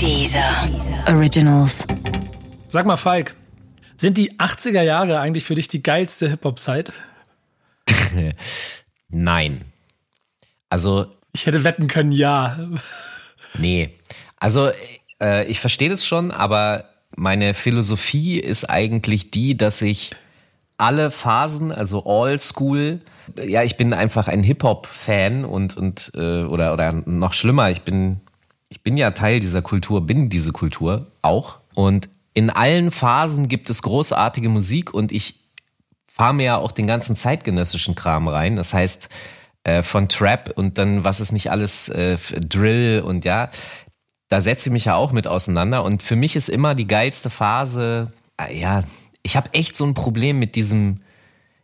Dieser Originals. Sag mal, Falk, sind die 80er Jahre eigentlich für dich die geilste Hip-Hop-Zeit? Nein. Also. Ich hätte wetten können, ja. Nee. Also, äh, ich verstehe das schon, aber meine Philosophie ist eigentlich die, dass ich alle Phasen, also All School, ja, ich bin einfach ein Hip-Hop-Fan und, und äh, oder, oder noch schlimmer, ich bin, ich bin ja Teil dieser Kultur, bin diese Kultur auch. Und in allen Phasen gibt es großartige Musik und ich fahre mir ja auch den ganzen zeitgenössischen Kram rein. Das heißt, äh, von Trap und dann, was ist nicht alles, äh, Drill und ja, da setze ich mich ja auch mit auseinander. Und für mich ist immer die geilste Phase, äh, ja, ich habe echt so ein Problem mit diesem,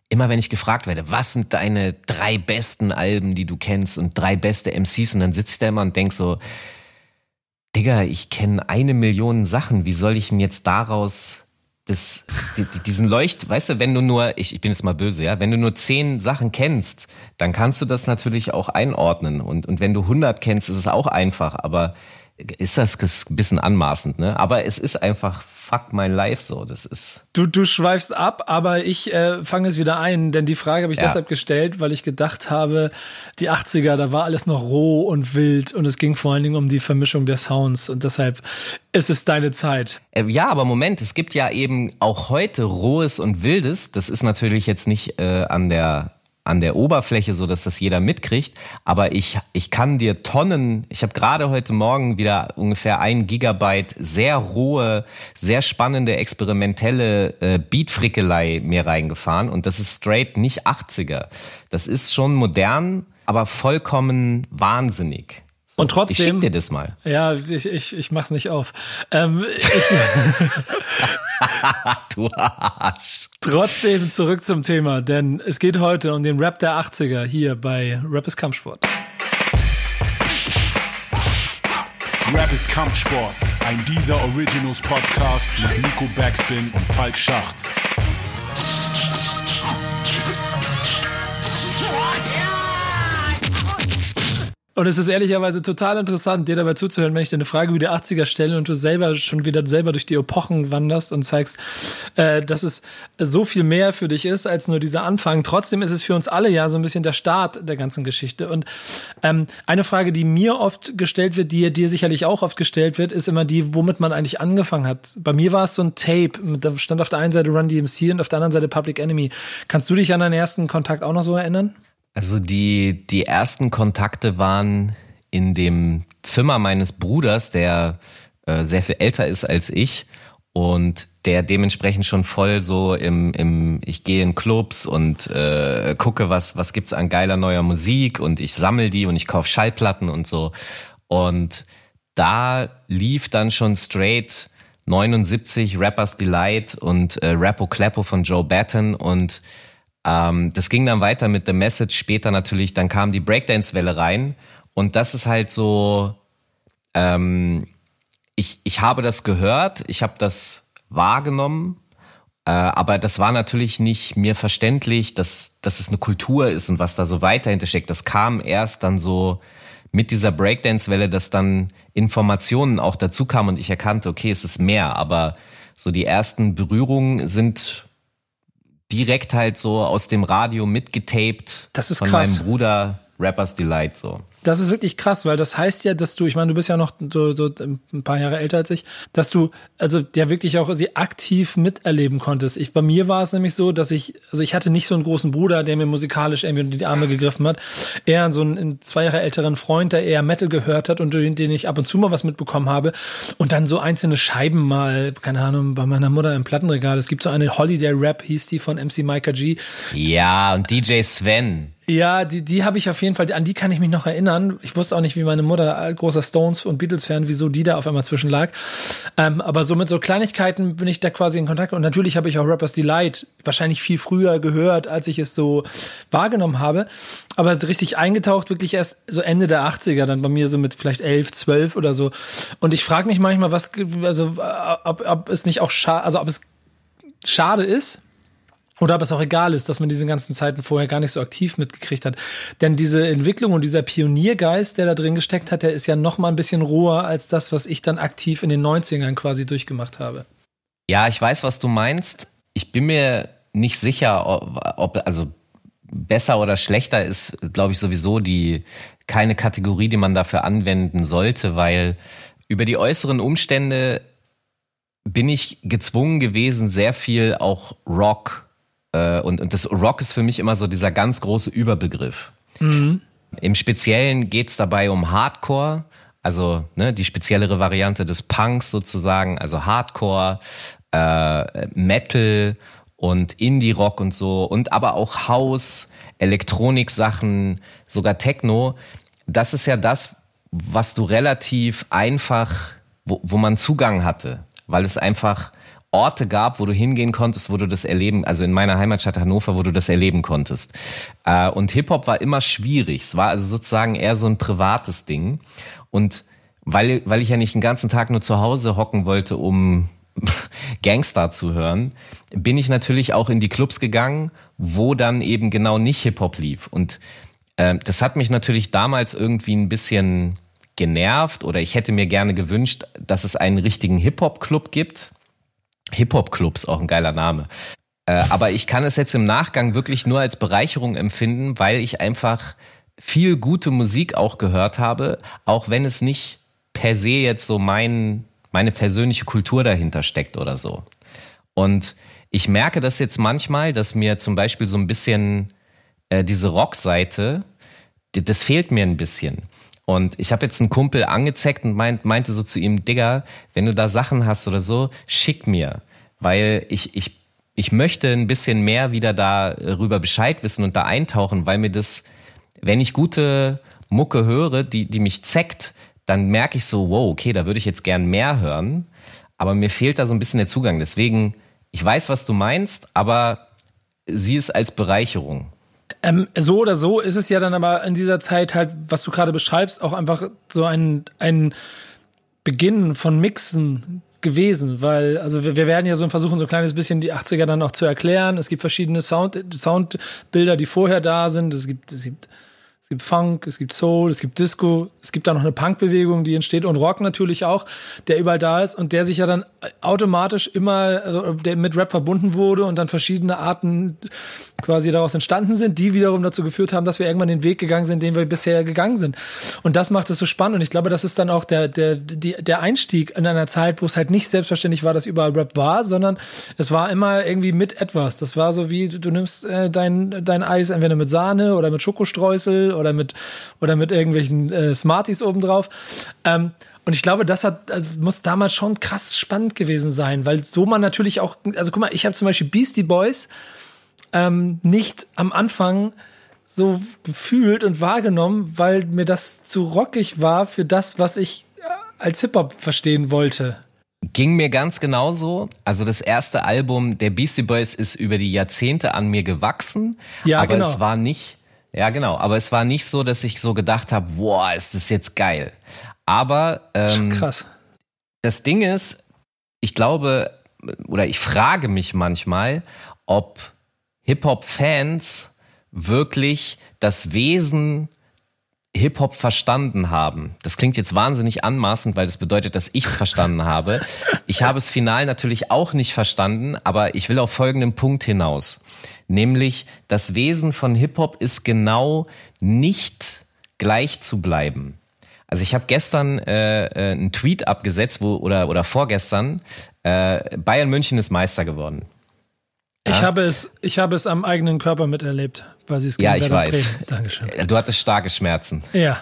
immer wenn ich gefragt werde, was sind deine drei besten Alben, die du kennst und drei beste MCs und dann sitze ich da immer und denk so, Digga, ich kenne eine Million Sachen, wie soll ich denn jetzt daraus das, die, diesen Leucht, weißt du, wenn du nur, ich, ich bin jetzt mal böse, ja, wenn du nur zehn Sachen kennst, dann kannst du das natürlich auch einordnen. Und, und wenn du hundert kennst, ist es auch einfach, aber ist das ein bisschen anmaßend, ne? Aber es ist einfach fuck my life so. Das ist. Du, du schweifst ab, aber ich äh, fange es wieder ein, denn die Frage habe ich ja. deshalb gestellt, weil ich gedacht habe, die 80er, da war alles noch roh und wild und es ging vor allen Dingen um die Vermischung der Sounds und deshalb ist es deine Zeit. Äh, ja, aber Moment, es gibt ja eben auch heute rohes und wildes. Das ist natürlich jetzt nicht äh, an der an der Oberfläche, so dass das jeder mitkriegt. Aber ich, ich kann dir Tonnen, ich habe gerade heute Morgen wieder ungefähr ein Gigabyte sehr rohe, sehr spannende, experimentelle äh, Beatfrickelei mir reingefahren. Und das ist straight nicht 80er. Das ist schon modern, aber vollkommen wahnsinnig. Und trotzdem. Ich schick dir das mal. Ja, ich, ich, ich mach's nicht auf. Ähm, ich, du Arsch. Trotzdem zurück zum Thema, denn es geht heute um den Rap der 80er hier bei Rap ist Kampfsport. Rap ist Kampfsport, ein dieser Originals Podcast mit Nico Backspin und Falk Schacht. Und es ist ehrlicherweise total interessant, dir dabei zuzuhören, wenn ich dir eine Frage wie die 80er stelle und du selber schon wieder selber durch die Epochen wanderst und zeigst, äh, dass es so viel mehr für dich ist als nur dieser Anfang. Trotzdem ist es für uns alle ja so ein bisschen der Start der ganzen Geschichte. Und ähm, eine Frage, die mir oft gestellt wird, die dir sicherlich auch oft gestellt wird, ist immer die, womit man eigentlich angefangen hat. Bei mir war es so ein Tape. Da stand auf der einen Seite Run DMC und auf der anderen Seite Public Enemy. Kannst du dich an deinen ersten Kontakt auch noch so erinnern? Also die, die ersten Kontakte waren in dem Zimmer meines Bruders, der äh, sehr viel älter ist als ich und der dementsprechend schon voll so im, im ich gehe in Clubs und äh, gucke, was, was gibt's an geiler neuer Musik und ich sammel die und ich kaufe Schallplatten und so. Und da lief dann schon straight 79 Rappers Delight und äh, Rappo Kleppo von Joe Batten und ähm, das ging dann weiter mit The Message. Später natürlich, dann kam die Breakdance-Welle rein. Und das ist halt so, ähm, ich, ich habe das gehört, ich habe das wahrgenommen, äh, aber das war natürlich nicht mir verständlich, dass, dass es eine Kultur ist und was da so weiter hintersteckt. Das kam erst dann so mit dieser Breakdance-Welle, dass dann Informationen auch dazu kamen und ich erkannte, okay, es ist mehr, aber so die ersten Berührungen sind direkt halt so aus dem Radio mitgetaped das ist von krass. meinem Bruder Rappers Delight so. Das ist wirklich krass, weil das heißt ja, dass du, ich meine, du bist ja noch so, so ein paar Jahre älter als ich, dass du also der wirklich auch sie aktiv miterleben konntest. Ich bei mir war es nämlich so, dass ich also ich hatte nicht so einen großen Bruder, der mir musikalisch irgendwie unter die Arme gegriffen hat, eher so einen zwei Jahre älteren Freund, der eher Metal gehört hat und den ich ab und zu mal was mitbekommen habe und dann so einzelne Scheiben mal, keine Ahnung, bei meiner Mutter im Plattenregal. Es gibt so eine Holiday Rap hieß die von MC Micah G. Ja, und DJ Sven. Ja, die, die habe ich auf jeden Fall, an die kann ich mich noch erinnern. Ich wusste auch nicht, wie meine Mutter, großer Stones- und Beatles-Fan, wieso die da auf einmal zwischenlag. Ähm, aber so mit so Kleinigkeiten bin ich da quasi in Kontakt. Und natürlich habe ich auch Rappers Delight wahrscheinlich viel früher gehört, als ich es so wahrgenommen habe. Aber richtig eingetaucht wirklich erst so Ende der 80er, dann bei mir so mit vielleicht 11, 12 oder so. Und ich frage mich manchmal, was, also ob, ob es nicht auch schade, also ob es schade ist, Oder ob es auch egal ist, dass man diese ganzen Zeiten vorher gar nicht so aktiv mitgekriegt hat. Denn diese Entwicklung und dieser Pioniergeist, der da drin gesteckt hat, der ist ja noch mal ein bisschen roher als das, was ich dann aktiv in den 90ern quasi durchgemacht habe. Ja, ich weiß, was du meinst. Ich bin mir nicht sicher, ob, also besser oder schlechter ist, glaube ich, sowieso die keine Kategorie, die man dafür anwenden sollte, weil über die äußeren Umstände bin ich gezwungen gewesen, sehr viel auch Rock äh, und, und das Rock ist für mich immer so dieser ganz große Überbegriff. Mhm. Im Speziellen geht es dabei um Hardcore, also ne, die speziellere Variante des Punks sozusagen, also Hardcore, äh, Metal und Indie-Rock und so und aber auch House, Elektronik-Sachen, sogar Techno. Das ist ja das, was du relativ einfach, wo, wo man Zugang hatte, weil es einfach Orte gab, wo du hingehen konntest, wo du das erleben, also in meiner Heimatstadt Hannover, wo du das erleben konntest. Äh, und Hip-Hop war immer schwierig. Es war also sozusagen eher so ein privates Ding. Und weil, weil ich ja nicht den ganzen Tag nur zu Hause hocken wollte, um Gangster zu hören, bin ich natürlich auch in die Clubs gegangen, wo dann eben genau nicht Hip-Hop lief. Und äh, das hat mich natürlich damals irgendwie ein bisschen genervt oder ich hätte mir gerne gewünscht, dass es einen richtigen Hip-Hop-Club gibt. Hip-Hop-Clubs, auch ein geiler Name. Äh, aber ich kann es jetzt im Nachgang wirklich nur als Bereicherung empfinden, weil ich einfach viel gute Musik auch gehört habe, auch wenn es nicht per se jetzt so mein meine persönliche Kultur dahinter steckt oder so. Und ich merke das jetzt manchmal, dass mir zum Beispiel so ein bisschen äh, diese Rockseite, das fehlt mir ein bisschen. Und ich habe jetzt einen Kumpel angezeckt und meint, meinte so zu ihm, Digga, wenn du da Sachen hast oder so, schick mir. Weil ich, ich, ich möchte ein bisschen mehr wieder darüber Bescheid wissen und da eintauchen, weil mir das, wenn ich gute Mucke höre, die, die mich zeckt, dann merke ich so, wow, okay, da würde ich jetzt gern mehr hören, aber mir fehlt da so ein bisschen der Zugang. Deswegen, ich weiß, was du meinst, aber sieh es als Bereicherung. Ähm, so oder so ist es ja dann aber in dieser Zeit halt, was du gerade beschreibst, auch einfach so ein, ein Beginn von Mixen gewesen, weil, also wir, wir werden ja so versuchen, so ein kleines bisschen die 80er dann auch zu erklären. Es gibt verschiedene Sound, Soundbilder, die vorher da sind. Es gibt, es gibt es gibt Funk, es gibt Soul, es gibt Disco, es gibt da noch eine Punkbewegung, die entsteht und Rock natürlich auch, der überall da ist und der sich ja dann automatisch immer, also der mit Rap verbunden wurde und dann verschiedene Arten quasi daraus entstanden sind, die wiederum dazu geführt haben, dass wir irgendwann den Weg gegangen sind, den wir bisher gegangen sind. Und das macht es so spannend und ich glaube, das ist dann auch der, der, der Einstieg in einer Zeit, wo es halt nicht selbstverständlich war, dass überall Rap war, sondern es war immer irgendwie mit etwas. Das war so wie, du, du nimmst äh, dein, dein Eis entweder mit Sahne oder mit Schokostreusel oder mit, oder mit irgendwelchen äh, Smarties obendrauf. Ähm, und ich glaube, das hat, also muss damals schon krass spannend gewesen sein, weil so man natürlich auch, also guck mal, ich habe zum Beispiel Beastie Boys ähm, nicht am Anfang so gefühlt und wahrgenommen, weil mir das zu rockig war für das, was ich äh, als Hip-Hop verstehen wollte. Ging mir ganz genauso. Also das erste Album der Beastie Boys ist über die Jahrzehnte an mir gewachsen, ja, aber genau. es war nicht ja, genau. Aber es war nicht so, dass ich so gedacht habe, boah, ist das jetzt geil. Aber ähm, krass. Das Ding ist, ich glaube oder ich frage mich manchmal, ob Hip-Hop-Fans wirklich das Wesen Hip-Hop verstanden haben. Das klingt jetzt wahnsinnig anmaßend, weil das bedeutet, dass ich es verstanden habe. Ich habe es final natürlich auch nicht verstanden, aber ich will auf folgenden Punkt hinaus nämlich das Wesen von Hip-Hop ist genau nicht gleich zu bleiben. Also ich habe gestern äh, äh, einen Tweet abgesetzt, wo oder oder vorgestern äh, Bayern München ist Meister geworden. Ich habe es, ich habe es am eigenen Körper miterlebt, weil sie es Ja, ich weiß. Dankeschön. Du hattest starke Schmerzen. Ja.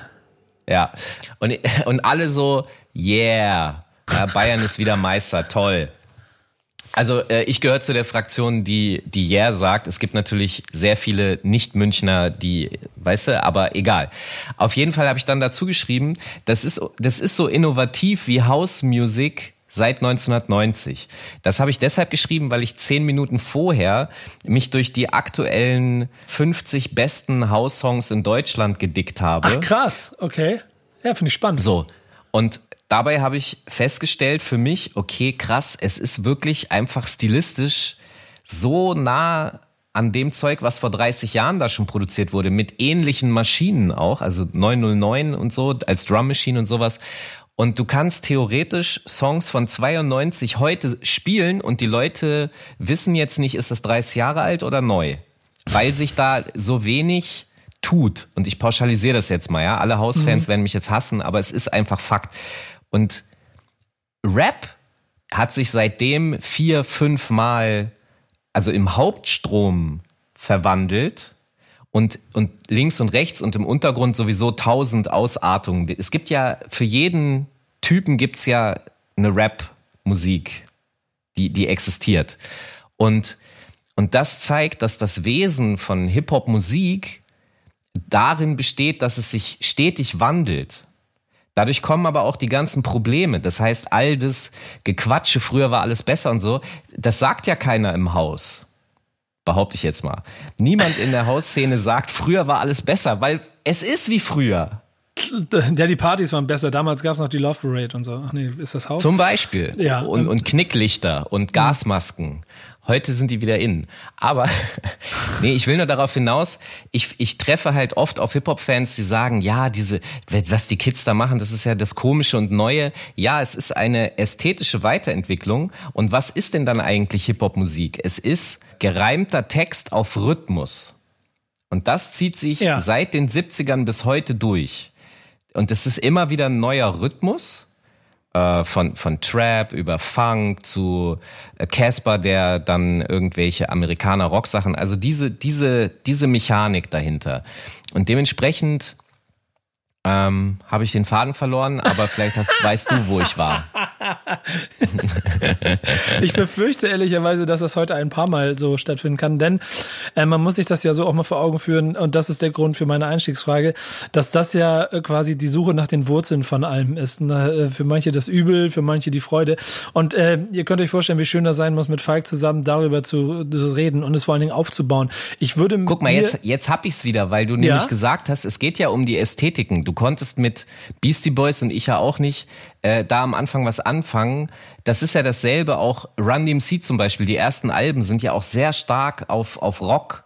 Ja. Und, und alle so, yeah, ja, Bayern ist wieder Meister, toll. Also äh, ich gehöre zu der Fraktion, die die Yeah sagt. Es gibt natürlich sehr viele Nicht-Münchner, die, weißt du, aber egal. Auf jeden Fall habe ich dann dazu geschrieben, das ist, das ist so innovativ wie House Music seit 1990. Das habe ich deshalb geschrieben, weil ich zehn Minuten vorher mich durch die aktuellen 50 besten House-Songs in Deutschland gedickt habe. Ach krass, okay. Ja, finde ich spannend. So. Und dabei habe ich festgestellt für mich, okay, krass, es ist wirklich einfach stilistisch so nah an dem Zeug, was vor 30 Jahren da schon produziert wurde, mit ähnlichen Maschinen auch, also 909 und so, als Drum Machine und sowas. Und du kannst theoretisch Songs von 92 heute spielen und die Leute wissen jetzt nicht, ist das 30 Jahre alt oder neu. Weil sich da so wenig tut. Und ich pauschalisiere das jetzt mal, ja. Alle Hausfans mhm. werden mich jetzt hassen, aber es ist einfach Fakt. Und Rap hat sich seitdem vier, fünf Mal, also im Hauptstrom verwandelt und, und links und rechts und im Untergrund sowieso tausend Ausartungen. Es gibt ja für jeden Typen gibt's ja eine Rap-Musik, die, die existiert. Und, und das zeigt, dass das Wesen von Hip-Hop-Musik darin besteht, dass es sich stetig wandelt. Dadurch kommen aber auch die ganzen Probleme. Das heißt, all das Gequatsche, früher war alles besser und so, das sagt ja keiner im Haus. Behaupte ich jetzt mal. Niemand in der Hausszene sagt, früher war alles besser, weil es ist wie früher. Ja, die Partys waren besser. Damals gab es noch die Love Parade und so. Ach nee, ist das Haus? Zum Beispiel. Ja. Und, und Knicklichter und Gasmasken. Heute sind die wieder in. Aber nee, ich will nur darauf hinaus, ich, ich treffe halt oft auf Hip-Hop-Fans, die sagen, ja, diese, was die Kids da machen, das ist ja das Komische und Neue. Ja, es ist eine ästhetische Weiterentwicklung. Und was ist denn dann eigentlich Hip-Hop-Musik? Es ist gereimter Text auf Rhythmus. Und das zieht sich ja. seit den 70ern bis heute durch. Und es ist immer wieder ein neuer Rhythmus äh, von, von Trap über Funk zu äh, Casper, der dann irgendwelche Amerikaner Rocksachen, also diese, diese, diese Mechanik dahinter. Und dementsprechend ähm, habe ich den Faden verloren, aber vielleicht hast, weißt du, wo ich war. ich befürchte ehrlicherweise, dass das heute ein paar Mal so stattfinden kann, denn äh, man muss sich das ja so auch mal vor Augen führen und das ist der Grund für meine Einstiegsfrage, dass das ja äh, quasi die Suche nach den Wurzeln von allem ist. Ne? Äh, für manche das Übel, für manche die Freude und äh, ihr könnt euch vorstellen, wie schön das sein muss, mit Falk zusammen darüber zu, zu reden und es vor allen Dingen aufzubauen. Ich würde Guck mal, jetzt, jetzt hab ich's wieder, weil du nämlich ja? gesagt hast, es geht ja um die Ästhetiken. Du Du konntest mit Beastie Boys und ich ja auch nicht äh, da am Anfang was anfangen. Das ist ja dasselbe auch Run DMC zum Beispiel. Die ersten Alben sind ja auch sehr stark auf, auf Rock.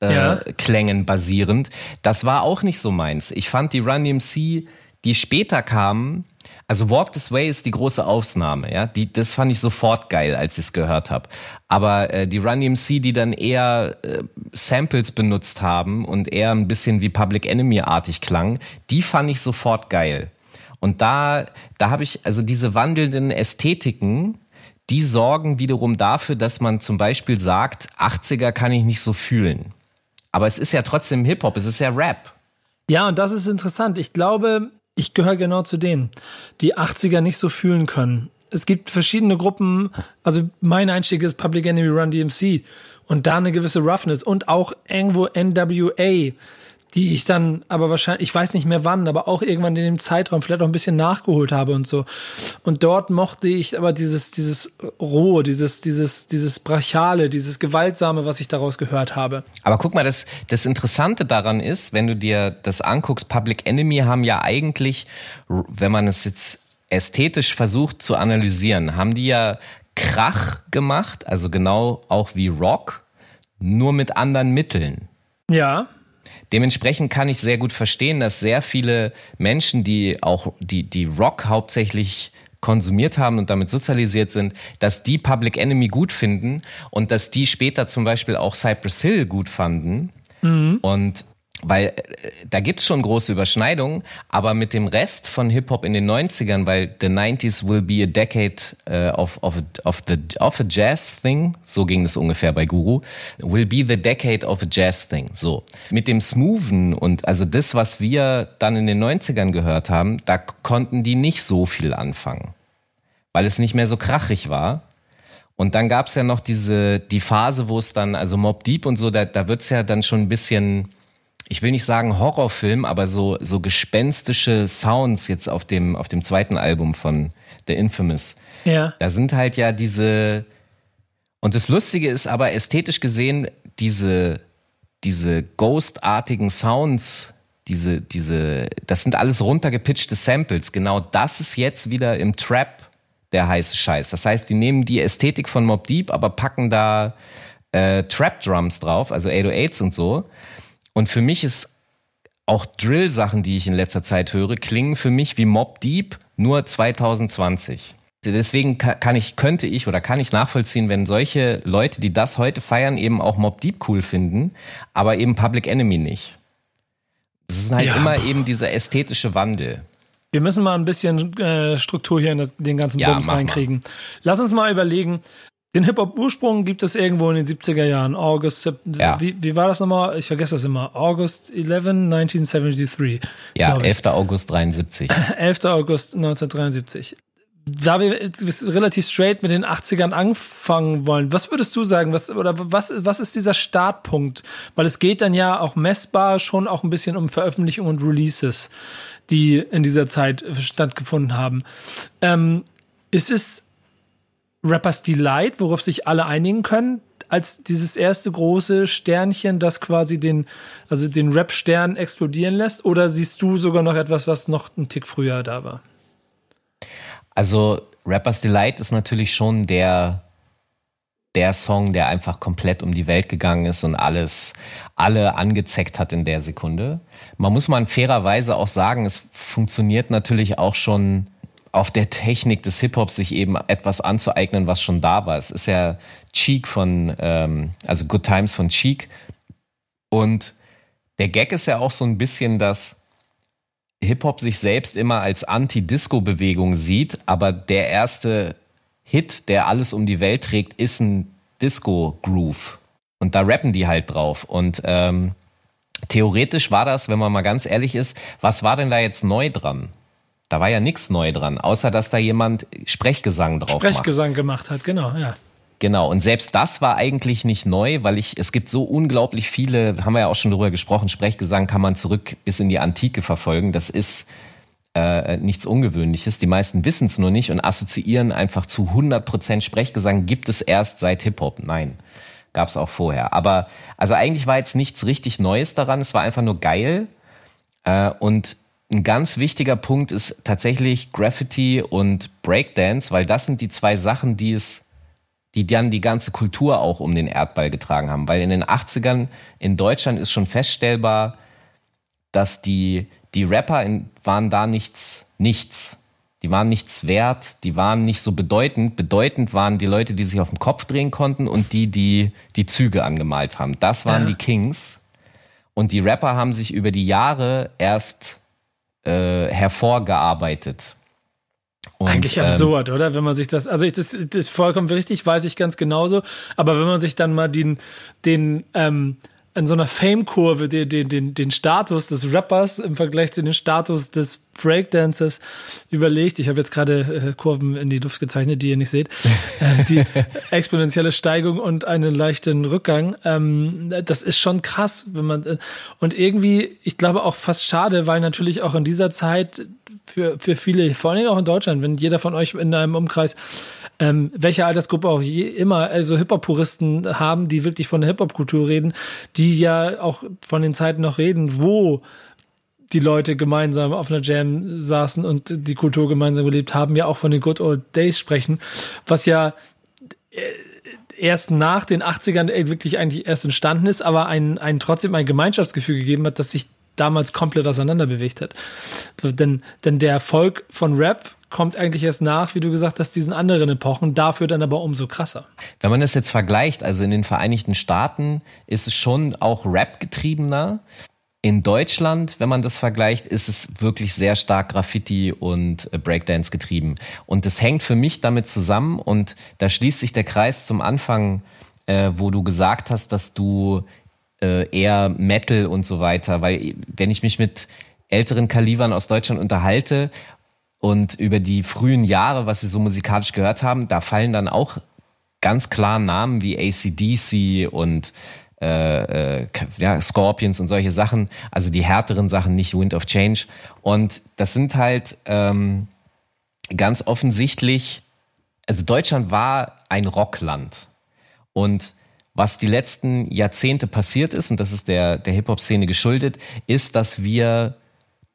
Äh, ja. Klängen basierend. Das war auch nicht so meins. Ich fand die Run DMC, die später kamen, also Walk This Way ist die große Ausnahme, ja. Die, das fand ich sofort geil, als ich es gehört habe. Aber äh, die Run DMC, die dann eher äh, Samples benutzt haben und eher ein bisschen wie Public Enemy-artig klang, die fand ich sofort geil. Und da, da habe ich, also diese wandelnden Ästhetiken, die sorgen wiederum dafür, dass man zum Beispiel sagt, 80er kann ich nicht so fühlen. Aber es ist ja trotzdem Hip-Hop, es ist ja Rap. Ja, und das ist interessant. Ich glaube, ich gehöre genau zu denen, die 80er nicht so fühlen können. Es gibt verschiedene Gruppen, also mein Einstieg ist Public Enemy Run DMC und da eine gewisse Roughness und auch irgendwo NWA die ich dann aber wahrscheinlich, ich weiß nicht mehr wann, aber auch irgendwann in dem Zeitraum vielleicht auch ein bisschen nachgeholt habe und so. Und dort mochte ich aber dieses, dieses Rohe, dieses, dieses, dieses Brachiale, dieses Gewaltsame, was ich daraus gehört habe. Aber guck mal, das, das Interessante daran ist, wenn du dir das anguckst, Public Enemy haben ja eigentlich, wenn man es jetzt ästhetisch versucht zu analysieren, haben die ja Krach gemacht, also genau auch wie Rock, nur mit anderen Mitteln. Ja. Dementsprechend kann ich sehr gut verstehen, dass sehr viele Menschen, die auch die, die Rock hauptsächlich konsumiert haben und damit sozialisiert sind, dass die Public Enemy gut finden und dass die später zum Beispiel auch Cypress Hill gut fanden. Mhm. Und weil äh, da gibt's schon große Überschneidungen, aber mit dem Rest von Hip-Hop in den 90ern, weil the 90s will be a decade uh, of, of, of, the, of a jazz thing, so ging es ungefähr bei Guru, will be the decade of a jazz thing, so. Mit dem Smoothen und also das, was wir dann in den 90ern gehört haben, da konnten die nicht so viel anfangen, weil es nicht mehr so krachig war. Und dann gab's ja noch diese, die Phase, wo es dann, also Mob Deep und so, da, da wird's ja dann schon ein bisschen ich will nicht sagen Horrorfilm, aber so, so gespenstische Sounds jetzt auf dem, auf dem zweiten Album von The Infamous. Ja. Da sind halt ja diese, und das Lustige ist aber ästhetisch gesehen, diese, diese ghostartigen Sounds, diese, diese, das sind alles runtergepitchte Samples. Genau das ist jetzt wieder im Trap der heiße Scheiß. Das heißt, die nehmen die Ästhetik von Mob Deep, aber packen da äh, Trap Drums drauf, also 808s und so. Und für mich ist auch Drill-Sachen, die ich in letzter Zeit höre, klingen für mich wie Mob Deep, nur 2020. Deswegen kann ich, könnte ich oder kann ich nachvollziehen, wenn solche Leute, die das heute feiern, eben auch Mob Deep cool finden, aber eben Public Enemy nicht. Das ist halt ja. immer eben dieser ästhetische Wandel. Wir müssen mal ein bisschen äh, Struktur hier in das, den ganzen ja, Bums reinkriegen. Mal. Lass uns mal überlegen, den Hip-Hop-Ursprung gibt es irgendwo in den 70er Jahren. August, ja. wie, wie war das nochmal? Ich vergesse das immer. August 11, 1973. Ja, 11. August 73. 11. August 1973. Da wir relativ straight mit den 80ern anfangen wollen, was würdest du sagen, was, oder was, was ist dieser Startpunkt? Weil es geht dann ja auch messbar schon auch ein bisschen um Veröffentlichungen und Releases, die in dieser Zeit stattgefunden haben. Ähm, ist es Rappers Delight, worauf sich alle einigen können, als dieses erste große Sternchen, das quasi den, also den Rap-Stern explodieren lässt? Oder siehst du sogar noch etwas, was noch einen Tick früher da war? Also Rappers Delight ist natürlich schon der, der Song, der einfach komplett um die Welt gegangen ist und alles, alle angezeckt hat in der Sekunde. Man muss mal in auch sagen, es funktioniert natürlich auch schon auf der Technik des Hip-Hops sich eben etwas anzueignen, was schon da war. Es ist ja Cheek von, ähm, also Good Times von Cheek. Und der Gag ist ja auch so ein bisschen, dass Hip-Hop sich selbst immer als Anti-Disco-Bewegung sieht, aber der erste Hit, der alles um die Welt trägt, ist ein Disco-Groove. Und da rappen die halt drauf. Und ähm, theoretisch war das, wenn man mal ganz ehrlich ist, was war denn da jetzt neu dran? Da war ja nichts neu dran, außer dass da jemand Sprechgesang drauf Sprechgesang macht. gemacht hat, genau, ja. Genau, und selbst das war eigentlich nicht neu, weil ich, es gibt so unglaublich viele, haben wir ja auch schon drüber gesprochen, Sprechgesang kann man zurück bis in die Antike verfolgen. Das ist äh, nichts Ungewöhnliches. Die meisten wissen es nur nicht und assoziieren einfach zu 100% Sprechgesang gibt es erst seit Hip-Hop. Nein, gab es auch vorher. Aber also eigentlich war jetzt nichts richtig Neues daran, es war einfach nur geil. Äh, und ein ganz wichtiger Punkt ist tatsächlich Graffiti und Breakdance, weil das sind die zwei Sachen, die es, die dann die ganze Kultur auch um den Erdball getragen haben. Weil in den 80ern in Deutschland ist schon feststellbar, dass die, die Rapper in, waren da nichts, nichts. Die waren nichts wert, die waren nicht so bedeutend. Bedeutend waren die Leute, die sich auf den Kopf drehen konnten und die, die die Züge angemalt haben. Das waren ja. die Kings. Und die Rapper haben sich über die Jahre erst äh, hervorgearbeitet. Und, Eigentlich absurd, ähm, oder? Wenn man sich das, also ich, das, das ist vollkommen richtig, weiß ich ganz genauso. Aber wenn man sich dann mal den, den ähm, in so einer Fame-Kurve den, den, den, den Status des Rappers im Vergleich zu dem Status des Breakdancers überlegt. Ich habe jetzt gerade äh, Kurven in die Luft gezeichnet, die ihr nicht seht. Äh, die exponentielle Steigung und einen leichten Rückgang. Ähm, das ist schon krass, wenn man äh, und irgendwie, ich glaube auch fast schade, weil natürlich auch in dieser Zeit für, für viele, vor allen Dingen auch in Deutschland, wenn jeder von euch in einem Umkreis ähm, welche Altersgruppe auch je, immer also Hip-Hop-Puristen haben, die wirklich von der Hip-Hop-Kultur reden, die ja auch von den Zeiten noch reden, wo die Leute gemeinsam auf einer Jam saßen und die Kultur gemeinsam gelebt haben, ja auch von den Good Old Days sprechen, was ja äh, erst nach den 80ern wirklich eigentlich erst entstanden ist, aber ein, ein trotzdem ein Gemeinschaftsgefühl gegeben hat, das sich damals komplett auseinander bewegt hat. Denn, denn der Erfolg von Rap kommt eigentlich erst nach, wie du gesagt hast, diesen anderen Epochen, dafür dann aber umso krasser. Wenn man das jetzt vergleicht, also in den Vereinigten Staaten ist es schon auch Rap getriebener. In Deutschland, wenn man das vergleicht, ist es wirklich sehr stark Graffiti und äh, Breakdance getrieben. Und das hängt für mich damit zusammen und da schließt sich der Kreis zum Anfang, äh, wo du gesagt hast, dass du äh, eher Metal und so weiter, weil wenn ich mich mit älteren Kalibern aus Deutschland unterhalte und über die frühen Jahre, was sie so musikalisch gehört haben, da fallen dann auch ganz klar Namen wie ACDC und äh, äh, ja, Scorpions und solche Sachen, also die härteren Sachen, nicht Wind of Change. Und das sind halt ähm, ganz offensichtlich, also Deutschland war ein Rockland. Und was die letzten Jahrzehnte passiert ist, und das ist der, der Hip-Hop-Szene geschuldet, ist, dass wir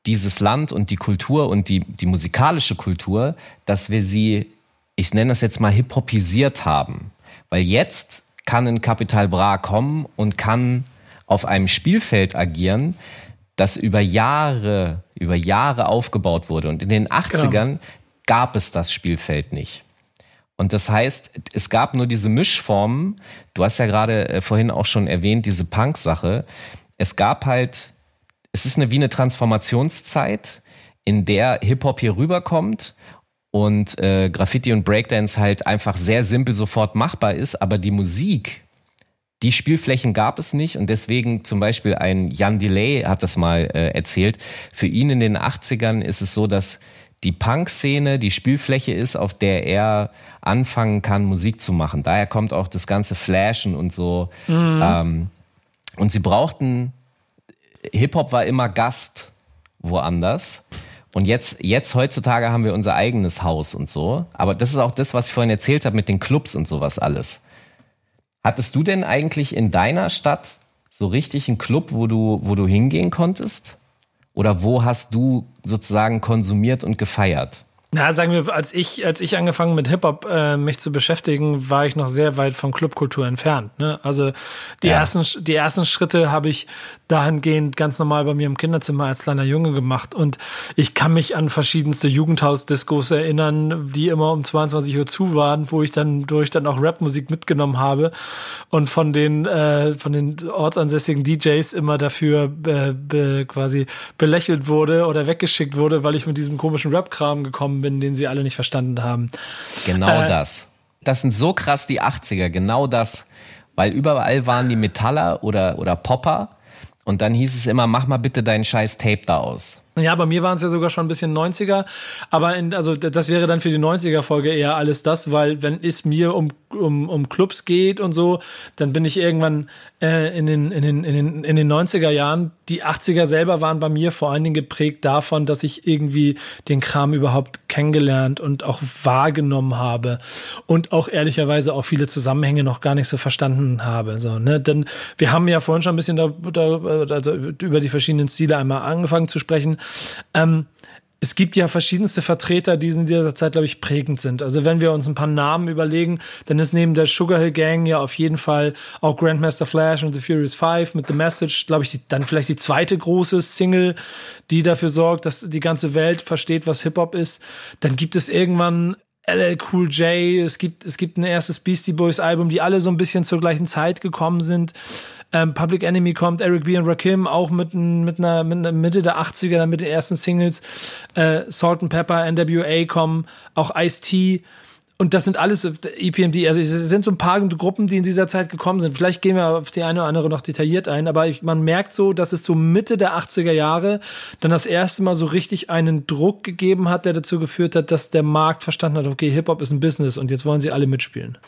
dieses Land und die Kultur und die, die musikalische Kultur, dass wir sie, ich nenne das jetzt mal, hip-hopisiert haben. Weil jetzt kann in Capital Bra kommen und kann auf einem Spielfeld agieren, das über Jahre, über Jahre aufgebaut wurde. Und in den 80ern genau. gab es das Spielfeld nicht. Und das heißt, es gab nur diese Mischformen. Du hast ja gerade äh, vorhin auch schon erwähnt, diese Punk-Sache. Es gab halt, es ist eine, wie eine Transformationszeit, in der Hip-Hop hier rüberkommt und äh, Graffiti und Breakdance halt einfach sehr simpel sofort machbar ist, aber die Musik, die Spielflächen gab es nicht und deswegen zum Beispiel ein Jan Delay hat das mal äh, erzählt. Für ihn in den 80ern ist es so, dass die Punk-Szene die Spielfläche ist, auf der er anfangen kann, Musik zu machen. Daher kommt auch das ganze Flashen und so. Mhm. Ähm, und sie brauchten, Hip-Hop war immer Gast woanders. Und jetzt, jetzt heutzutage haben wir unser eigenes Haus und so. Aber das ist auch das, was ich vorhin erzählt habe mit den Clubs und sowas alles. Hattest du denn eigentlich in deiner Stadt so richtig einen Club, wo du, wo du hingehen konntest? Oder wo hast du sozusagen konsumiert und gefeiert? Ja, sagen wir, als ich, als ich angefangen mit Hip-Hop äh, mich zu beschäftigen, war ich noch sehr weit von Clubkultur entfernt. Ne? Also die ja. ersten, die ersten Schritte habe ich dahingehend ganz normal bei mir im Kinderzimmer als kleiner Junge gemacht. Und ich kann mich an verschiedenste Jugendhaus-Discos erinnern, die immer um 22 Uhr zu waren, wo ich dann durch dann auch Rapmusik mitgenommen habe und von den äh, von den ortsansässigen DJs immer dafür äh, be, quasi belächelt wurde oder weggeschickt wurde, weil ich mit diesem komischen Rap-Kram gekommen bin, den sie alle nicht verstanden haben. Genau äh, das. Das sind so krass die 80er, genau das. Weil überall waren die Metaller oder, oder Popper. Und dann hieß es immer, mach mal bitte deinen scheiß Tape da aus. Ja, bei mir waren es ja sogar schon ein bisschen 90er, aber in, also das wäre dann für die 90er Folge eher alles das, weil wenn es mir um um, um Clubs geht und so, dann bin ich irgendwann äh, in, den, in, den, in, den, in den 90er Jahren. Die 80er selber waren bei mir vor allen Dingen geprägt davon, dass ich irgendwie den Kram überhaupt kennengelernt und auch wahrgenommen habe und auch ehrlicherweise auch viele Zusammenhänge noch gar nicht so verstanden habe. So, ne? Denn wir haben ja vorhin schon ein bisschen da, da, also über die verschiedenen Stile einmal angefangen zu sprechen. Ähm, es gibt ja verschiedenste Vertreter, die in dieser Zeit, glaube ich, prägend sind. Also wenn wir uns ein paar Namen überlegen, dann ist neben der Sugar Hill Gang ja auf jeden Fall auch Grandmaster Flash und The Furious Five mit The Message, glaube ich, die, dann vielleicht die zweite große Single, die dafür sorgt, dass die ganze Welt versteht, was Hip-Hop ist. Dann gibt es irgendwann LL Cool J, es gibt, es gibt ein erstes Beastie Boys Album, die alle so ein bisschen zur gleichen Zeit gekommen sind. Ähm, Public Enemy kommt, Eric B. und Rakim auch mit, mit, einer, mit einer Mitte der 80er, mit den ersten Singles. Äh, Salt and Pepper, NWA kommen, auch Ice-T. Und das sind alles EPMD, also es sind so ein paar Gruppen, die in dieser Zeit gekommen sind. Vielleicht gehen wir auf die eine oder andere noch detailliert ein, aber ich, man merkt so, dass es so Mitte der 80er Jahre dann das erste Mal so richtig einen Druck gegeben hat, der dazu geführt hat, dass der Markt verstanden hat, okay, Hip-Hop ist ein Business und jetzt wollen sie alle mitspielen.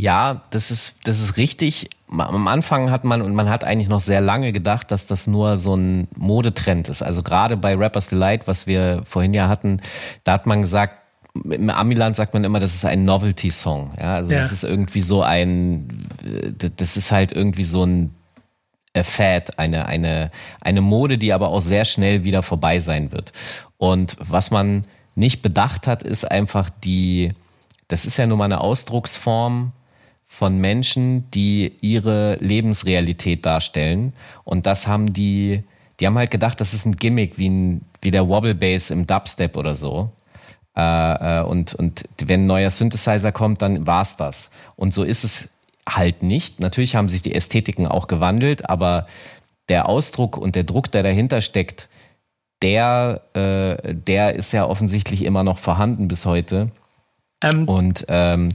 Ja, das ist, das ist richtig. Am Anfang hat man, und man hat eigentlich noch sehr lange gedacht, dass das nur so ein Modetrend ist. Also gerade bei Rappers Delight, was wir vorhin ja hatten, da hat man gesagt, im Amiland sagt man immer, das ist ein Novelty-Song. Ja, also ja. das ist irgendwie so ein, das ist halt irgendwie so ein Fad, eine, eine, eine Mode, die aber auch sehr schnell wieder vorbei sein wird. Und was man nicht bedacht hat, ist einfach die, das ist ja nun mal eine Ausdrucksform von Menschen, die ihre Lebensrealität darstellen. Und das haben die, die haben halt gedacht, das ist ein Gimmick wie, ein, wie der Wobble Bass im Dubstep oder so. Äh, äh, und, und wenn ein neuer Synthesizer kommt, dann war's das. Und so ist es halt nicht. Natürlich haben sich die Ästhetiken auch gewandelt, aber der Ausdruck und der Druck, der dahinter steckt, der, äh, der ist ja offensichtlich immer noch vorhanden bis heute. Ähm, und ähm,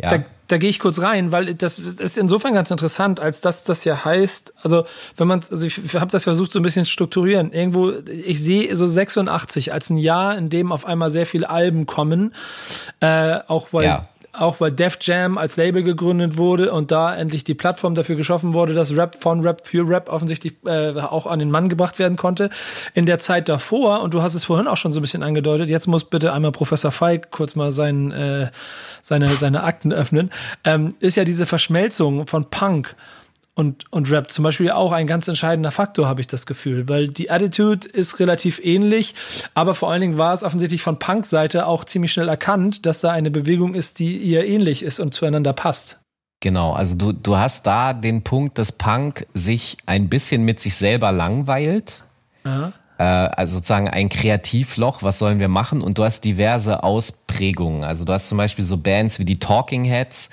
ja. Da, da gehe ich kurz rein, weil das ist insofern ganz interessant, als dass das ja heißt, also wenn man, also ich habe das versucht so ein bisschen zu strukturieren. Irgendwo, ich sehe so 86 als ein Jahr, in dem auf einmal sehr viele Alben kommen, äh, auch weil ja auch weil Def Jam als Label gegründet wurde und da endlich die Plattform dafür geschaffen wurde, dass Rap von Rap für Rap offensichtlich äh, auch an den Mann gebracht werden konnte. In der Zeit davor, und du hast es vorhin auch schon so ein bisschen angedeutet, jetzt muss bitte einmal Professor Feig kurz mal sein, äh, seine, seine Akten öffnen, ähm, ist ja diese Verschmelzung von Punk und, und Rap zum Beispiel auch ein ganz entscheidender Faktor, habe ich das Gefühl, weil die Attitude ist relativ ähnlich, aber vor allen Dingen war es offensichtlich von Punk-Seite auch ziemlich schnell erkannt, dass da eine Bewegung ist, die ihr ähnlich ist und zueinander passt. Genau, also du, du hast da den Punkt, dass Punk sich ein bisschen mit sich selber langweilt. Aha. Äh, also sozusagen ein Kreativloch, was sollen wir machen? Und du hast diverse Ausprägungen. Also du hast zum Beispiel so Bands wie die Talking Heads,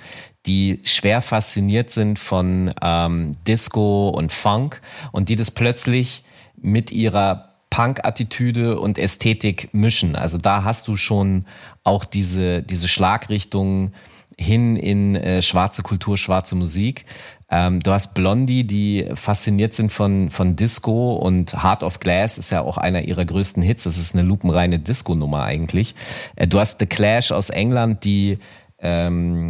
die schwer fasziniert sind von ähm, Disco und Funk und die das plötzlich mit ihrer Punk-Attitüde und Ästhetik mischen. Also da hast du schon auch diese, diese Schlagrichtung hin in äh, schwarze Kultur, schwarze Musik. Ähm, du hast Blondie, die fasziniert sind von, von Disco und Heart of Glass ist ja auch einer ihrer größten Hits. Das ist eine lupenreine Disco-Nummer eigentlich. Äh, du hast The Clash aus England, die ähm,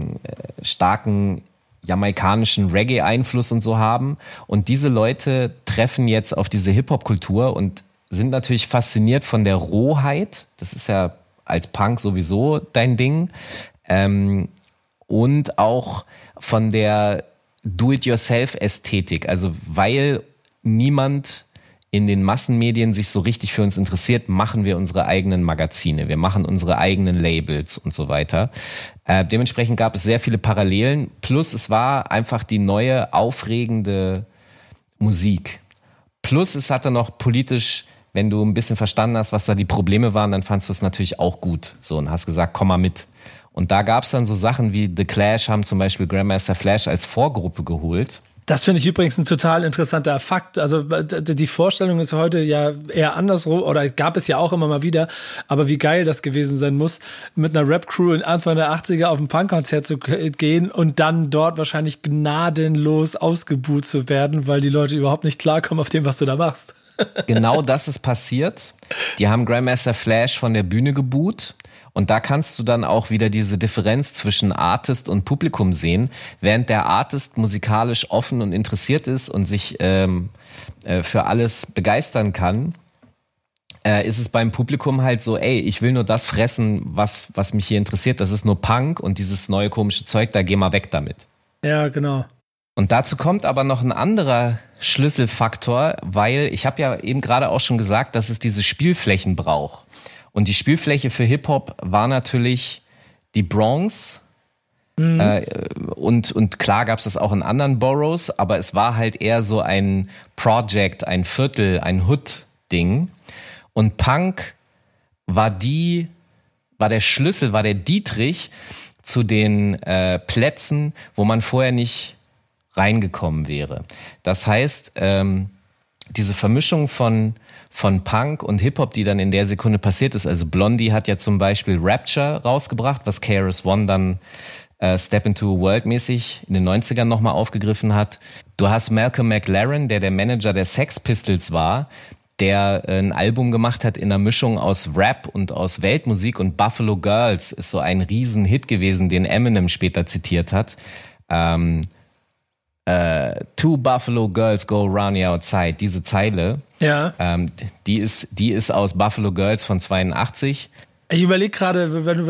starken jamaikanischen Reggae-Einfluss und so haben. Und diese Leute treffen jetzt auf diese Hip-Hop-Kultur und sind natürlich fasziniert von der Rohheit. Das ist ja als Punk sowieso dein Ding. Ähm, und auch von der Do-it-yourself-Ästhetik. Also weil niemand in den Massenmedien sich so richtig für uns interessiert, machen wir unsere eigenen Magazine, wir machen unsere eigenen Labels und so weiter. Äh, dementsprechend gab es sehr viele Parallelen. Plus es war einfach die neue, aufregende Musik. Plus es hatte noch politisch, wenn du ein bisschen verstanden hast, was da die Probleme waren, dann fandst du es natürlich auch gut. So und hast gesagt, komm mal mit. Und da gab es dann so Sachen wie The Clash haben zum Beispiel Grandmaster Flash als Vorgruppe geholt das finde ich übrigens ein total interessanter Fakt. Also die Vorstellung ist heute ja eher andersrum oder gab es ja auch immer mal wieder. Aber wie geil das gewesen sein muss, mit einer Rap-Crew in Anfang der 80er auf ein Punkkonzert zu gehen und dann dort wahrscheinlich gnadenlos ausgebuht zu werden, weil die Leute überhaupt nicht klarkommen auf dem, was du da machst. genau das ist passiert. Die haben Grandmaster Flash von der Bühne geboot und da kannst du dann auch wieder diese Differenz zwischen Artist und Publikum sehen. Während der Artist musikalisch offen und interessiert ist und sich ähm, äh, für alles begeistern kann, äh, ist es beim Publikum halt so, ey, ich will nur das fressen, was, was mich hier interessiert. Das ist nur Punk und dieses neue komische Zeug, da geh mal weg damit. Ja, genau. Und dazu kommt aber noch ein anderer Schlüsselfaktor, weil ich habe ja eben gerade auch schon gesagt, dass es diese Spielflächen braucht. Und die Spielfläche für Hip-Hop war natürlich die Bronx. Mhm. Äh, und, und klar gab es das auch in anderen Boroughs, aber es war halt eher so ein Project, ein Viertel, ein Hood-Ding. Und Punk war die, war der Schlüssel, war der Dietrich zu den äh, Plätzen, wo man vorher nicht reingekommen wäre. Das heißt, ähm, diese Vermischung von von Punk und Hip-Hop, die dann in der Sekunde passiert ist. Also Blondie hat ja zum Beispiel Rapture rausgebracht, was KRS One dann äh, Step into a World mäßig in den 90ern nochmal aufgegriffen hat. Du hast Malcolm McLaren, der der Manager der Sex Pistols war, der ein Album gemacht hat in einer Mischung aus Rap und aus Weltmusik und Buffalo Girls ist so ein Riesenhit gewesen, den Eminem später zitiert hat. Ähm, äh, Two Buffalo Girls Go Round Outside, diese Zeile, ja. Ähm, die, ist, die ist aus Buffalo Girls von 82. Ich überlege gerade,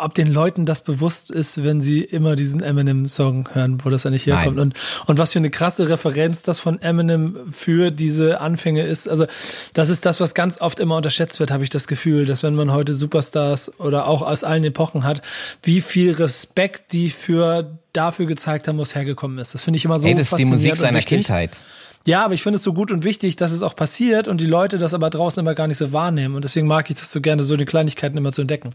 ob den Leuten das bewusst ist, wenn sie immer diesen Eminem-Song hören, wo das eigentlich herkommt. Und, und was für eine krasse Referenz das von Eminem für diese Anfänge ist. Also, das ist das, was ganz oft immer unterschätzt wird, habe ich das Gefühl, dass wenn man heute Superstars oder auch aus allen Epochen hat, wie viel Respekt die für dafür gezeigt haben, wo es hergekommen ist. Das finde ich immer so Hey, das ist die Musik seiner Kindheit. Ja, aber ich finde es so gut und wichtig, dass es auch passiert und die Leute das aber draußen immer gar nicht so wahrnehmen. Und deswegen mag ich das so gerne, so die Kleinigkeiten immer zu entdecken.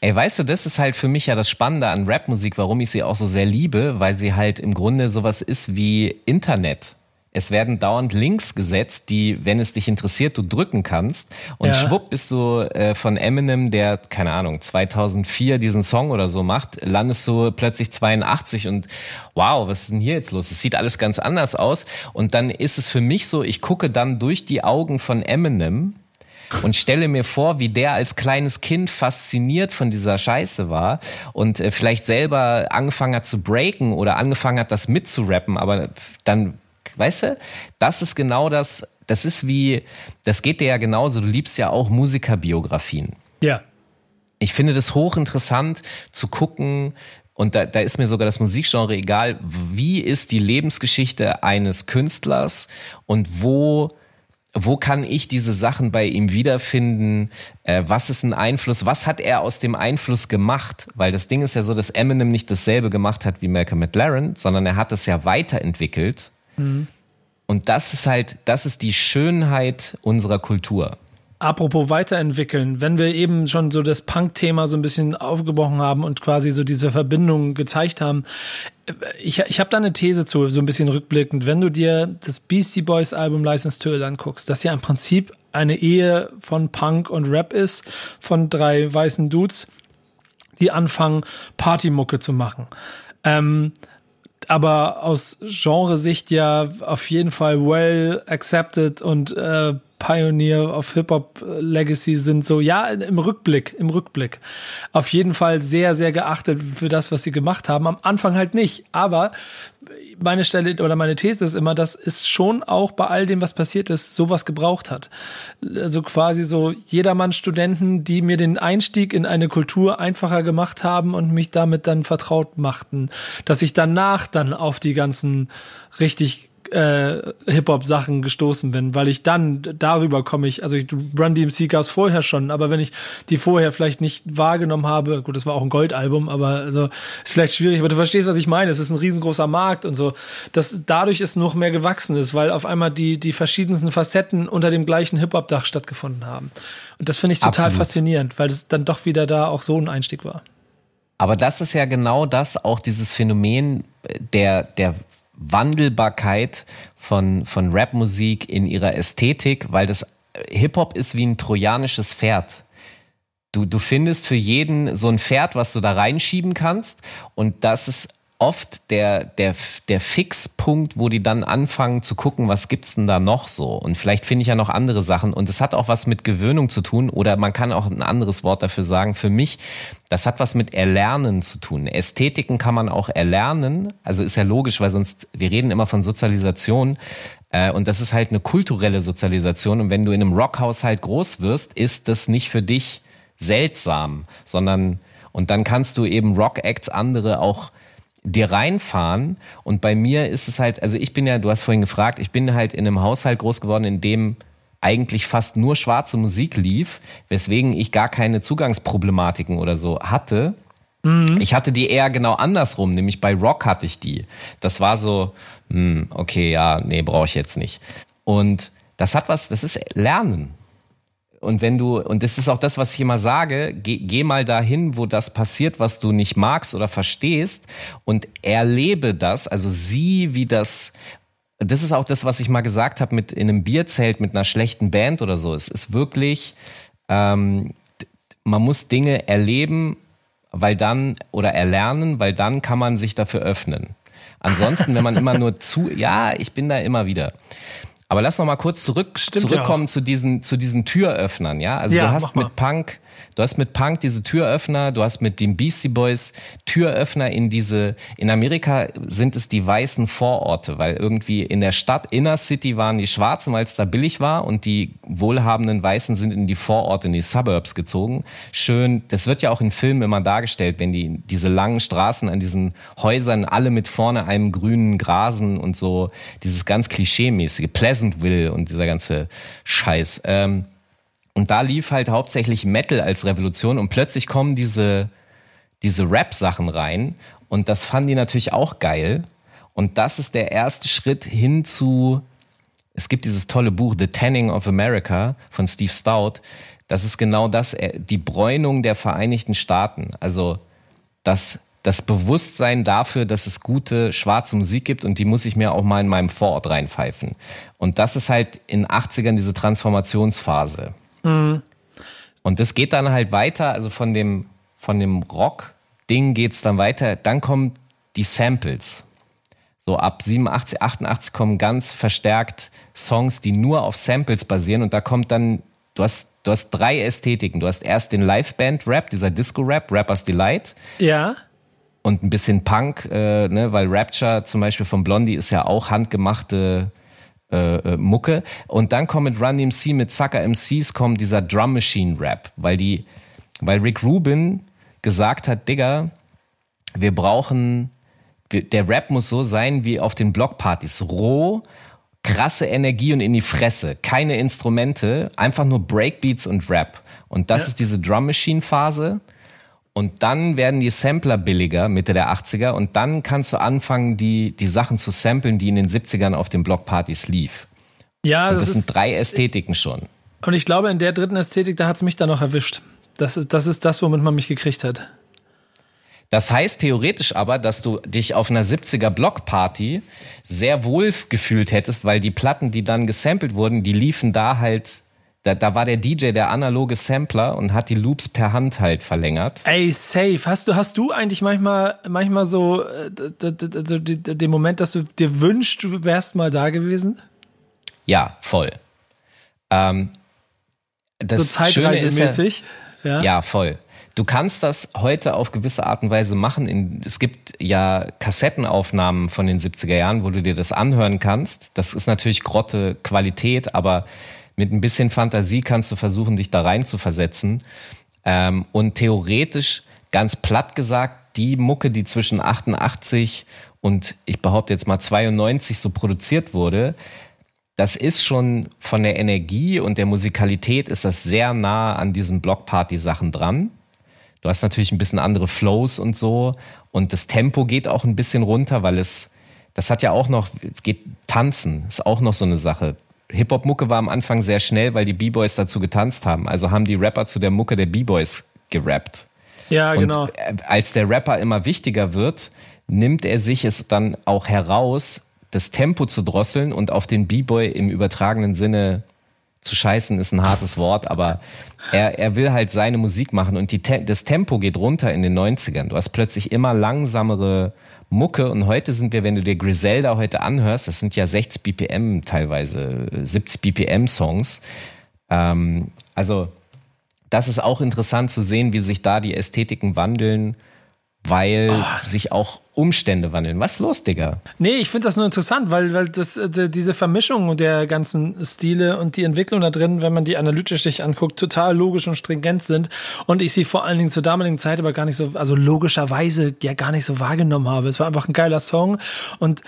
Ey, weißt du, das ist halt für mich ja das Spannende an Rapmusik, warum ich sie auch so sehr liebe, weil sie halt im Grunde sowas ist wie Internet. Es werden dauernd Links gesetzt, die, wenn es dich interessiert, du drücken kannst. Und ja. schwupp bist du äh, von Eminem, der, keine Ahnung, 2004 diesen Song oder so macht, landest du plötzlich 82 und wow, was ist denn hier jetzt los? Es sieht alles ganz anders aus. Und dann ist es für mich so, ich gucke dann durch die Augen von Eminem und stelle mir vor, wie der als kleines Kind fasziniert von dieser Scheiße war und äh, vielleicht selber angefangen hat zu breaken oder angefangen hat, das mitzurappen, aber dann Weißt du, das ist genau das, das ist wie, das geht dir ja genauso, du liebst ja auch Musikerbiografien. Ja. Ich finde das hochinteressant zu gucken, und da, da ist mir sogar das Musikgenre egal, wie ist die Lebensgeschichte eines Künstlers und wo wo kann ich diese Sachen bei ihm wiederfinden? Äh, was ist ein Einfluss? Was hat er aus dem Einfluss gemacht? Weil das Ding ist ja so, dass Eminem nicht dasselbe gemacht hat wie Malcolm McLaren, sondern er hat es ja weiterentwickelt. Mhm. Und das ist halt, das ist die Schönheit unserer Kultur. Apropos weiterentwickeln, wenn wir eben schon so das Punk-Thema so ein bisschen aufgebrochen haben und quasi so diese Verbindung gezeigt haben, ich, ich habe da eine These zu, so ein bisschen rückblickend. Wenn du dir das Beastie Boys Album License to Ill anguckst, das ja im Prinzip eine Ehe von Punk und Rap ist, von drei weißen Dudes, die anfangen, Partymucke zu machen. Ähm, aber aus Genresicht ja auf jeden Fall well accepted und äh, Pioneer of Hip-Hop Legacy sind so, ja, im Rückblick, im Rückblick. Auf jeden Fall sehr, sehr geachtet für das, was sie gemacht haben. Am Anfang halt nicht. Aber meine Stelle oder meine These ist immer, dass es schon auch bei all dem, was passiert ist, sowas gebraucht hat. Also quasi so Jedermann-Studenten, die mir den Einstieg in eine Kultur einfacher gemacht haben und mich damit dann vertraut machten, dass ich danach dann auf die ganzen richtig äh, Hip-Hop-Sachen gestoßen bin, weil ich dann darüber komme ich, also Run DMC gab es vorher schon, aber wenn ich die vorher vielleicht nicht wahrgenommen habe, gut, das war auch ein Goldalbum, aber also ist vielleicht schwierig, aber du verstehst, was ich meine. Es ist ein riesengroßer Markt und so, dass dadurch es noch mehr gewachsen ist, weil auf einmal die, die verschiedensten Facetten unter dem gleichen Hip-Hop-Dach stattgefunden haben. Und das finde ich total Absolut. faszinierend, weil es dann doch wieder da auch so ein Einstieg war. Aber das ist ja genau das, auch dieses Phänomen der, der Wandelbarkeit von, von Rapmusik in ihrer Ästhetik, weil das Hip-Hop ist wie ein trojanisches Pferd. Du, du findest für jeden so ein Pferd, was du da reinschieben kannst und das ist oft der, der, der Fixpunkt, wo die dann anfangen zu gucken, was gibt's denn da noch so? Und vielleicht finde ich ja noch andere Sachen. Und es hat auch was mit Gewöhnung zu tun. Oder man kann auch ein anderes Wort dafür sagen. Für mich, das hat was mit Erlernen zu tun. Ästhetiken kann man auch erlernen. Also ist ja logisch, weil sonst, wir reden immer von Sozialisation. Äh, und das ist halt eine kulturelle Sozialisation. Und wenn du in einem Rockhaushalt groß wirst, ist das nicht für dich seltsam, sondern, und dann kannst du eben Rock-Acts andere auch dir reinfahren. Und bei mir ist es halt, also ich bin ja, du hast vorhin gefragt, ich bin halt in einem Haushalt groß geworden, in dem eigentlich fast nur schwarze Musik lief, weswegen ich gar keine Zugangsproblematiken oder so hatte. Mhm. Ich hatte die eher genau andersrum, nämlich bei Rock hatte ich die. Das war so, hm, okay, ja, nee, brauche ich jetzt nicht. Und das hat was, das ist Lernen. Und wenn du, und das ist auch das, was ich immer sage, geh, geh mal dahin, wo das passiert, was du nicht magst oder verstehst und erlebe das, also sieh, wie das, das ist auch das, was ich mal gesagt habe mit in einem Bierzelt mit einer schlechten Band oder so. Es ist wirklich, ähm, man muss Dinge erleben, weil dann, oder erlernen, weil dann kann man sich dafür öffnen. Ansonsten, wenn man immer nur zu, ja, ich bin da immer wieder. Aber lass noch mal kurz zurück, zurückkommen ja zu diesen, zu diesen Türöffnern, ja? Also ja, du hast mit Punk Du hast mit Punk diese Türöffner, du hast mit den Beastie Boys Türöffner in diese, in Amerika sind es die weißen Vororte, weil irgendwie in der Stadt Inner City waren die Schwarzen, weil es da billig war und die wohlhabenden Weißen sind in die Vororte, in die Suburbs gezogen. Schön, das wird ja auch in Filmen immer dargestellt, wenn die, diese langen Straßen an diesen Häusern alle mit vorne einem grünen Grasen und so, dieses ganz klischeemäßige, Pleasantville und dieser ganze Scheiß. Ähm, und da lief halt hauptsächlich Metal als Revolution und plötzlich kommen diese, diese Rap-Sachen rein und das fanden die natürlich auch geil. Und das ist der erste Schritt hin zu, es gibt dieses tolle Buch The Tanning of America von Steve Stout. Das ist genau das, äh, die Bräunung der Vereinigten Staaten. Also das, das Bewusstsein dafür, dass es gute schwarze Musik gibt und die muss ich mir auch mal in meinem Vorort reinpfeifen. Und das ist halt in 80ern diese Transformationsphase. Mhm. Und das geht dann halt weiter, also von dem, von dem Rock-Ding geht es dann weiter. Dann kommen die Samples. So ab 87, 88 kommen ganz verstärkt Songs, die nur auf Samples basieren. Und da kommt dann, du hast, du hast drei Ästhetiken. Du hast erst den Liveband-Rap, dieser Disco-Rap, Rappers Delight. Ja. Und ein bisschen Punk, äh, ne, weil Rapture zum Beispiel von Blondie ist ja auch handgemachte äh, äh, Mucke. Und dann kommt mit Run DMC, mit Sucker MCs kommt dieser Drum Machine Rap, weil die, weil Rick Rubin gesagt hat, Digga, wir brauchen, der Rap muss so sein wie auf den Blockpartys, roh, krasse Energie und in die Fresse. Keine Instrumente, einfach nur Breakbeats und Rap. Und das Ja. ist diese Drum Machine Phase. Und dann werden die Sampler billiger, Mitte der 80er. Und dann kannst du anfangen, die, die Sachen zu samplen, die in den 70ern auf den Blockpartys lief. Ja, Und das, das ist, sind drei Ästhetiken schon. und ich glaube, in der dritten Ästhetik, da hat es mich dann noch erwischt. Das ist, das ist das, womit man mich gekriegt hat. Das heißt theoretisch aber, dass du dich auf einer 70er Blockparty sehr wohl gefühlt hättest, weil die Platten, die dann gesampelt wurden, die liefen da halt, da, da war der DJ der analoge Sampler und hat die Loops per Hand halt verlängert. Ey, safe. Hast du, hast du eigentlich manchmal, manchmal so, äh, den Moment, dass du dir wünschst, du wärst mal da gewesen? Ja, voll. Ähm, das So Schöne ist ja, zeitreisemäßig? Ja. Ja, voll. Du kannst das heute auf gewisse Art und Weise machen. In, es gibt ja Kassettenaufnahmen von den 70er Jahren, wo du dir das anhören kannst. Das ist natürlich grotte Qualität, aber mit ein bisschen Fantasie kannst du versuchen, dich da rein zu versetzen. Ähm, und theoretisch, ganz platt gesagt, die Mucke, die zwischen 88 und ich behaupte jetzt mal 92 so produziert wurde, das ist schon von der Energie und der Musikalität ist das sehr nah an diesen Blockparty-Sachen dran. Du hast natürlich ein bisschen andere Flows und so und das Tempo geht auch ein bisschen runter, weil es, das hat ja auch noch, geht tanzen, ist auch noch so eine Sache. Hip-Hop-Mucke war am Anfang sehr schnell, weil die B-Boys dazu getanzt haben. Also haben die Rapper zu der Mucke der B-Boys gerappt. Ja, genau. Und äh, als der Rapper immer wichtiger wird, nimmt er sich es dann auch heraus, das Tempo zu drosseln und auf den B-Boy im übertragenen Sinne zu scheißen ist ein hartes Wort, aber er, er will halt seine Musik machen und die, das Tempo geht runter in den 90ern. Du hast plötzlich immer langsamere Mucke und heute sind wir, wenn du dir Griselda heute anhörst, das sind ja 60 BPM teilweise, äh, 70 BPM Songs. Ähm, also das ist auch interessant zu sehen, wie sich da die Ästhetiken wandeln, weil Ah. sich auch Umstände wandeln. Was ist los, Digga? Nee, ich finde das nur interessant, weil, weil das, äh, diese Vermischung der ganzen Stile und die Entwicklung da drin, wenn man die analytisch sich anguckt, total logisch und stringent sind. Und ich sie vor allen Dingen zur damaligen Zeit aber gar nicht so, also logischerweise ja gar nicht so wahrgenommen habe. Es war einfach ein geiler Song und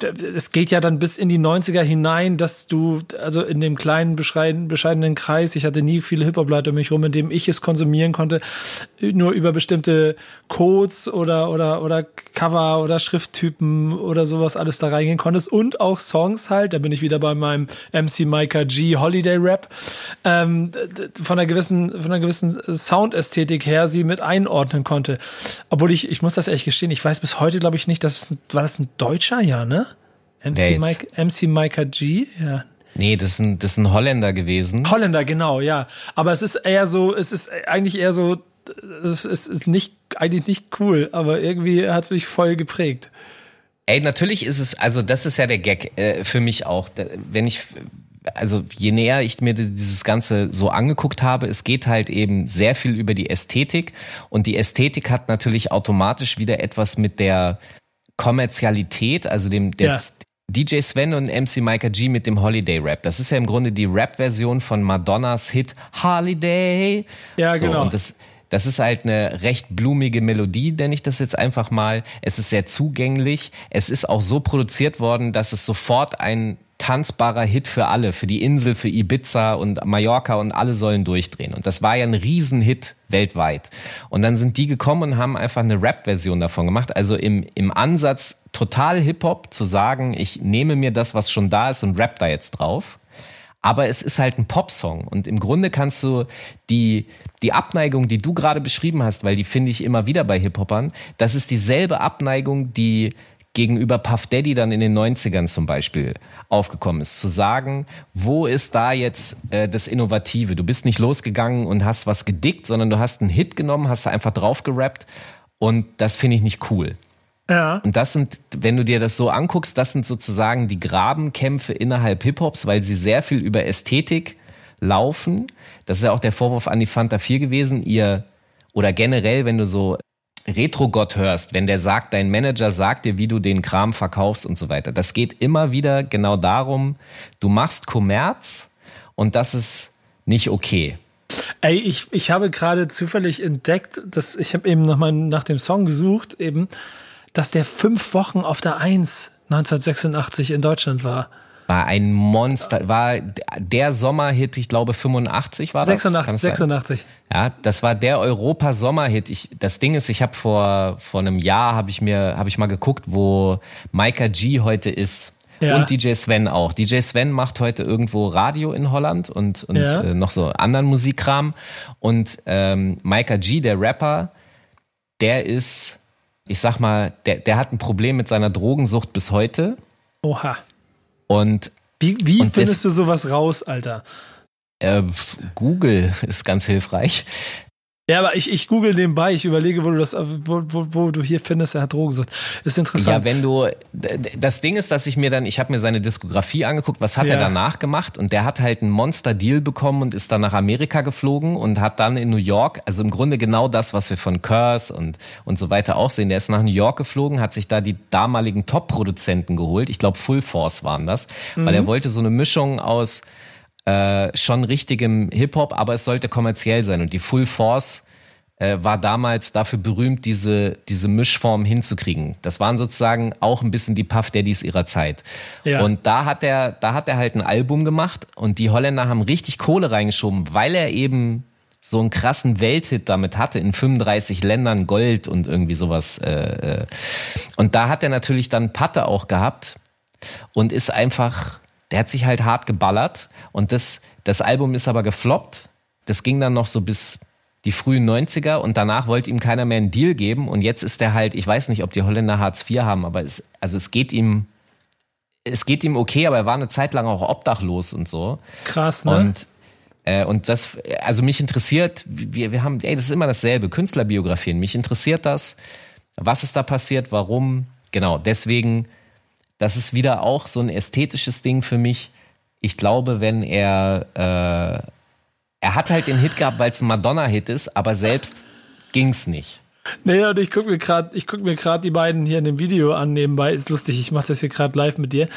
es geht ja dann bis in die 90er hinein, dass du, also in dem kleinen, bescheiden, bescheidenen Kreis, ich hatte nie viele Hip-Hop-Leute um mich rum, in dem ich es konsumieren konnte, nur über bestimmte Codes oder, oder, oder Cover oder Schrifttypen oder sowas alles da reingehen konntest und auch Songs halt, da bin ich wieder bei meinem MC Micah G Holiday Rap, ähm, von einer gewissen, von einer gewissen Soundästhetik her sie mit einordnen konnte. Obwohl ich, ich muss das ehrlich gestehen, ich weiß bis heute, glaube ich, nicht, dass war das ein Deutscher, ja, ne? MC, jetzt? Mike, MC Micah G, ja. Nee, das ist ein, das ist ein Holländer gewesen. Holländer, genau, ja. Aber es ist eher so, es ist eigentlich eher so, es ist, es ist nicht, eigentlich nicht cool, aber irgendwie hat es mich voll geprägt. Ey, natürlich ist es, also das ist ja der Gag äh, für mich auch. Wenn ich, also je näher ich mir dieses Ganze so angeguckt habe, es geht halt eben sehr viel über die Ästhetik und die Ästhetik hat natürlich automatisch wieder etwas mit der Kommerzialität, also dem der Ja. DJ Sven und MC Micah G mit dem Holiday Rap. Das ist ja im Grunde die Rap-Version von Madonnas Hit Holiday. Ja, so, genau. Und das, das ist halt eine recht blumige Melodie, nenne ich das jetzt einfach mal. Es ist sehr zugänglich. Es ist auch so produziert worden, dass es sofort ein tanzbarer Hit für alle, für die Insel, für Ibiza und Mallorca und alle sollen durchdrehen. Und das war ja ein Riesenhit weltweit. Und dann sind die gekommen und haben einfach eine Rap-Version davon gemacht. Also im, im Ansatz total Hip-Hop zu sagen, ich nehme mir das, was schon da ist und rap da jetzt drauf. Aber es ist halt ein Popsong und im Grunde kannst du die, die Abneigung, die du gerade beschrieben hast, weil die finde ich immer wieder bei Hip-Hopern, das ist dieselbe Abneigung, die gegenüber Puff Daddy dann in den 90ern zum Beispiel aufgekommen ist. Zu sagen, wo ist da jetzt äh, das Innovative? Du bist nicht losgegangen und hast was gedickt, sondern du hast einen Hit genommen, hast da einfach drauf gerappt und das finde ich nicht cool. Ja. Und das sind, wenn du dir das so anguckst, das sind sozusagen die Grabenkämpfe innerhalb Hip-Hops, weil sie sehr viel über Ästhetik laufen. Das ist ja auch der Vorwurf an die Fanta 4 gewesen. Ihr, oder generell, wenn du so Retro-Gott hörst, wenn der sagt, dein Manager sagt dir, wie du den Kram verkaufst und so weiter. Das geht immer wieder genau darum, du machst Kommerz und das ist nicht okay. Ey, ich, ich habe gerade zufällig entdeckt, dass ich habe eben noch mal nach dem Song gesucht, eben, dass der fünf Wochen auf der Eins 1986 in Deutschland war. war ein Monster, war der Sommerhit, ich glaube 85 war das. 86, 86. Ja, das war der Europa-Sommerhit. Das Ding ist, ich habe vor, vor einem Jahr habe ich mir, habe ich mal geguckt, wo Micah G heute ist. Ja. Und DJ Sven auch. DJ Sven macht heute irgendwo Radio in Holland und, und Ja. äh, noch so anderen Musikkram. Und ähm, Micah G, der Rapper, der ist, ich sag mal, der, der hat ein Problem mit seiner Drogensucht bis heute. Oha. Und Wie, wie Und findest das- du sowas raus, Alter? äh, Google ist ganz hilfreich. Ja, aber ich, ich google nebenbei, ich überlege, wo du das, wo, wo, wo du hier findest, er hat Drogensucht. Ist Ja, interessant. wenn du, das Ding ist, dass ich mir dann, ich habe mir seine Diskografie angeguckt, was hat Ja. er danach gemacht und der hat halt einen Monster-Deal bekommen und ist dann nach Amerika geflogen und hat dann in New York, also im Grunde genau das, was wir von Curse und, und so weiter auch sehen, der ist nach New York geflogen, hat sich da die damaligen Top-Produzenten geholt, ich glaube Full Force waren das, weil er wollte so eine Mischung aus äh, schon richtigem Hip-Hop, aber es sollte kommerziell sein und die Full Force äh, war damals dafür berühmt, diese, diese Mischform hinzukriegen. Das waren sozusagen auch ein bisschen die Puff Daddies ihrer Zeit. Ja. Und da hat er, da hat er halt ein Album gemacht und die Holländer haben richtig Kohle reingeschoben, weil er eben so einen krassen Welthit damit hatte, in 35 Ländern Gold und irgendwie sowas. Äh, äh. Und da hat er natürlich dann Patte auch gehabt und ist einfach, der hat sich halt hart geballert und das, das Album ist aber gefloppt. Das ging dann noch so bis die frühen 90er und danach wollte ihm keiner mehr einen Deal geben und jetzt ist er halt, ich weiß nicht, ob die Holländer Hartz IV haben, aber es, also es geht ihm, es geht ihm okay, aber er war eine Zeit lang auch obdachlos und so. Krass, ne? Und, äh, und das, also mich interessiert, wir, wir haben, ey, das ist immer dasselbe, Künstlerbiografien. Mich interessiert das, was ist da passiert, warum. Genau, deswegen, das ist wieder auch so ein ästhetisches Ding für mich. Ich glaube, wenn er, äh, er hat halt den Hit gehabt, weil es ein Madonna-Hit ist, aber selbst ging's nicht. Nee, und ich gucke mir gerade, ich guck mir gerade die beiden hier in dem Video an nebenbei. Ist lustig, ich mache das hier gerade live mit dir.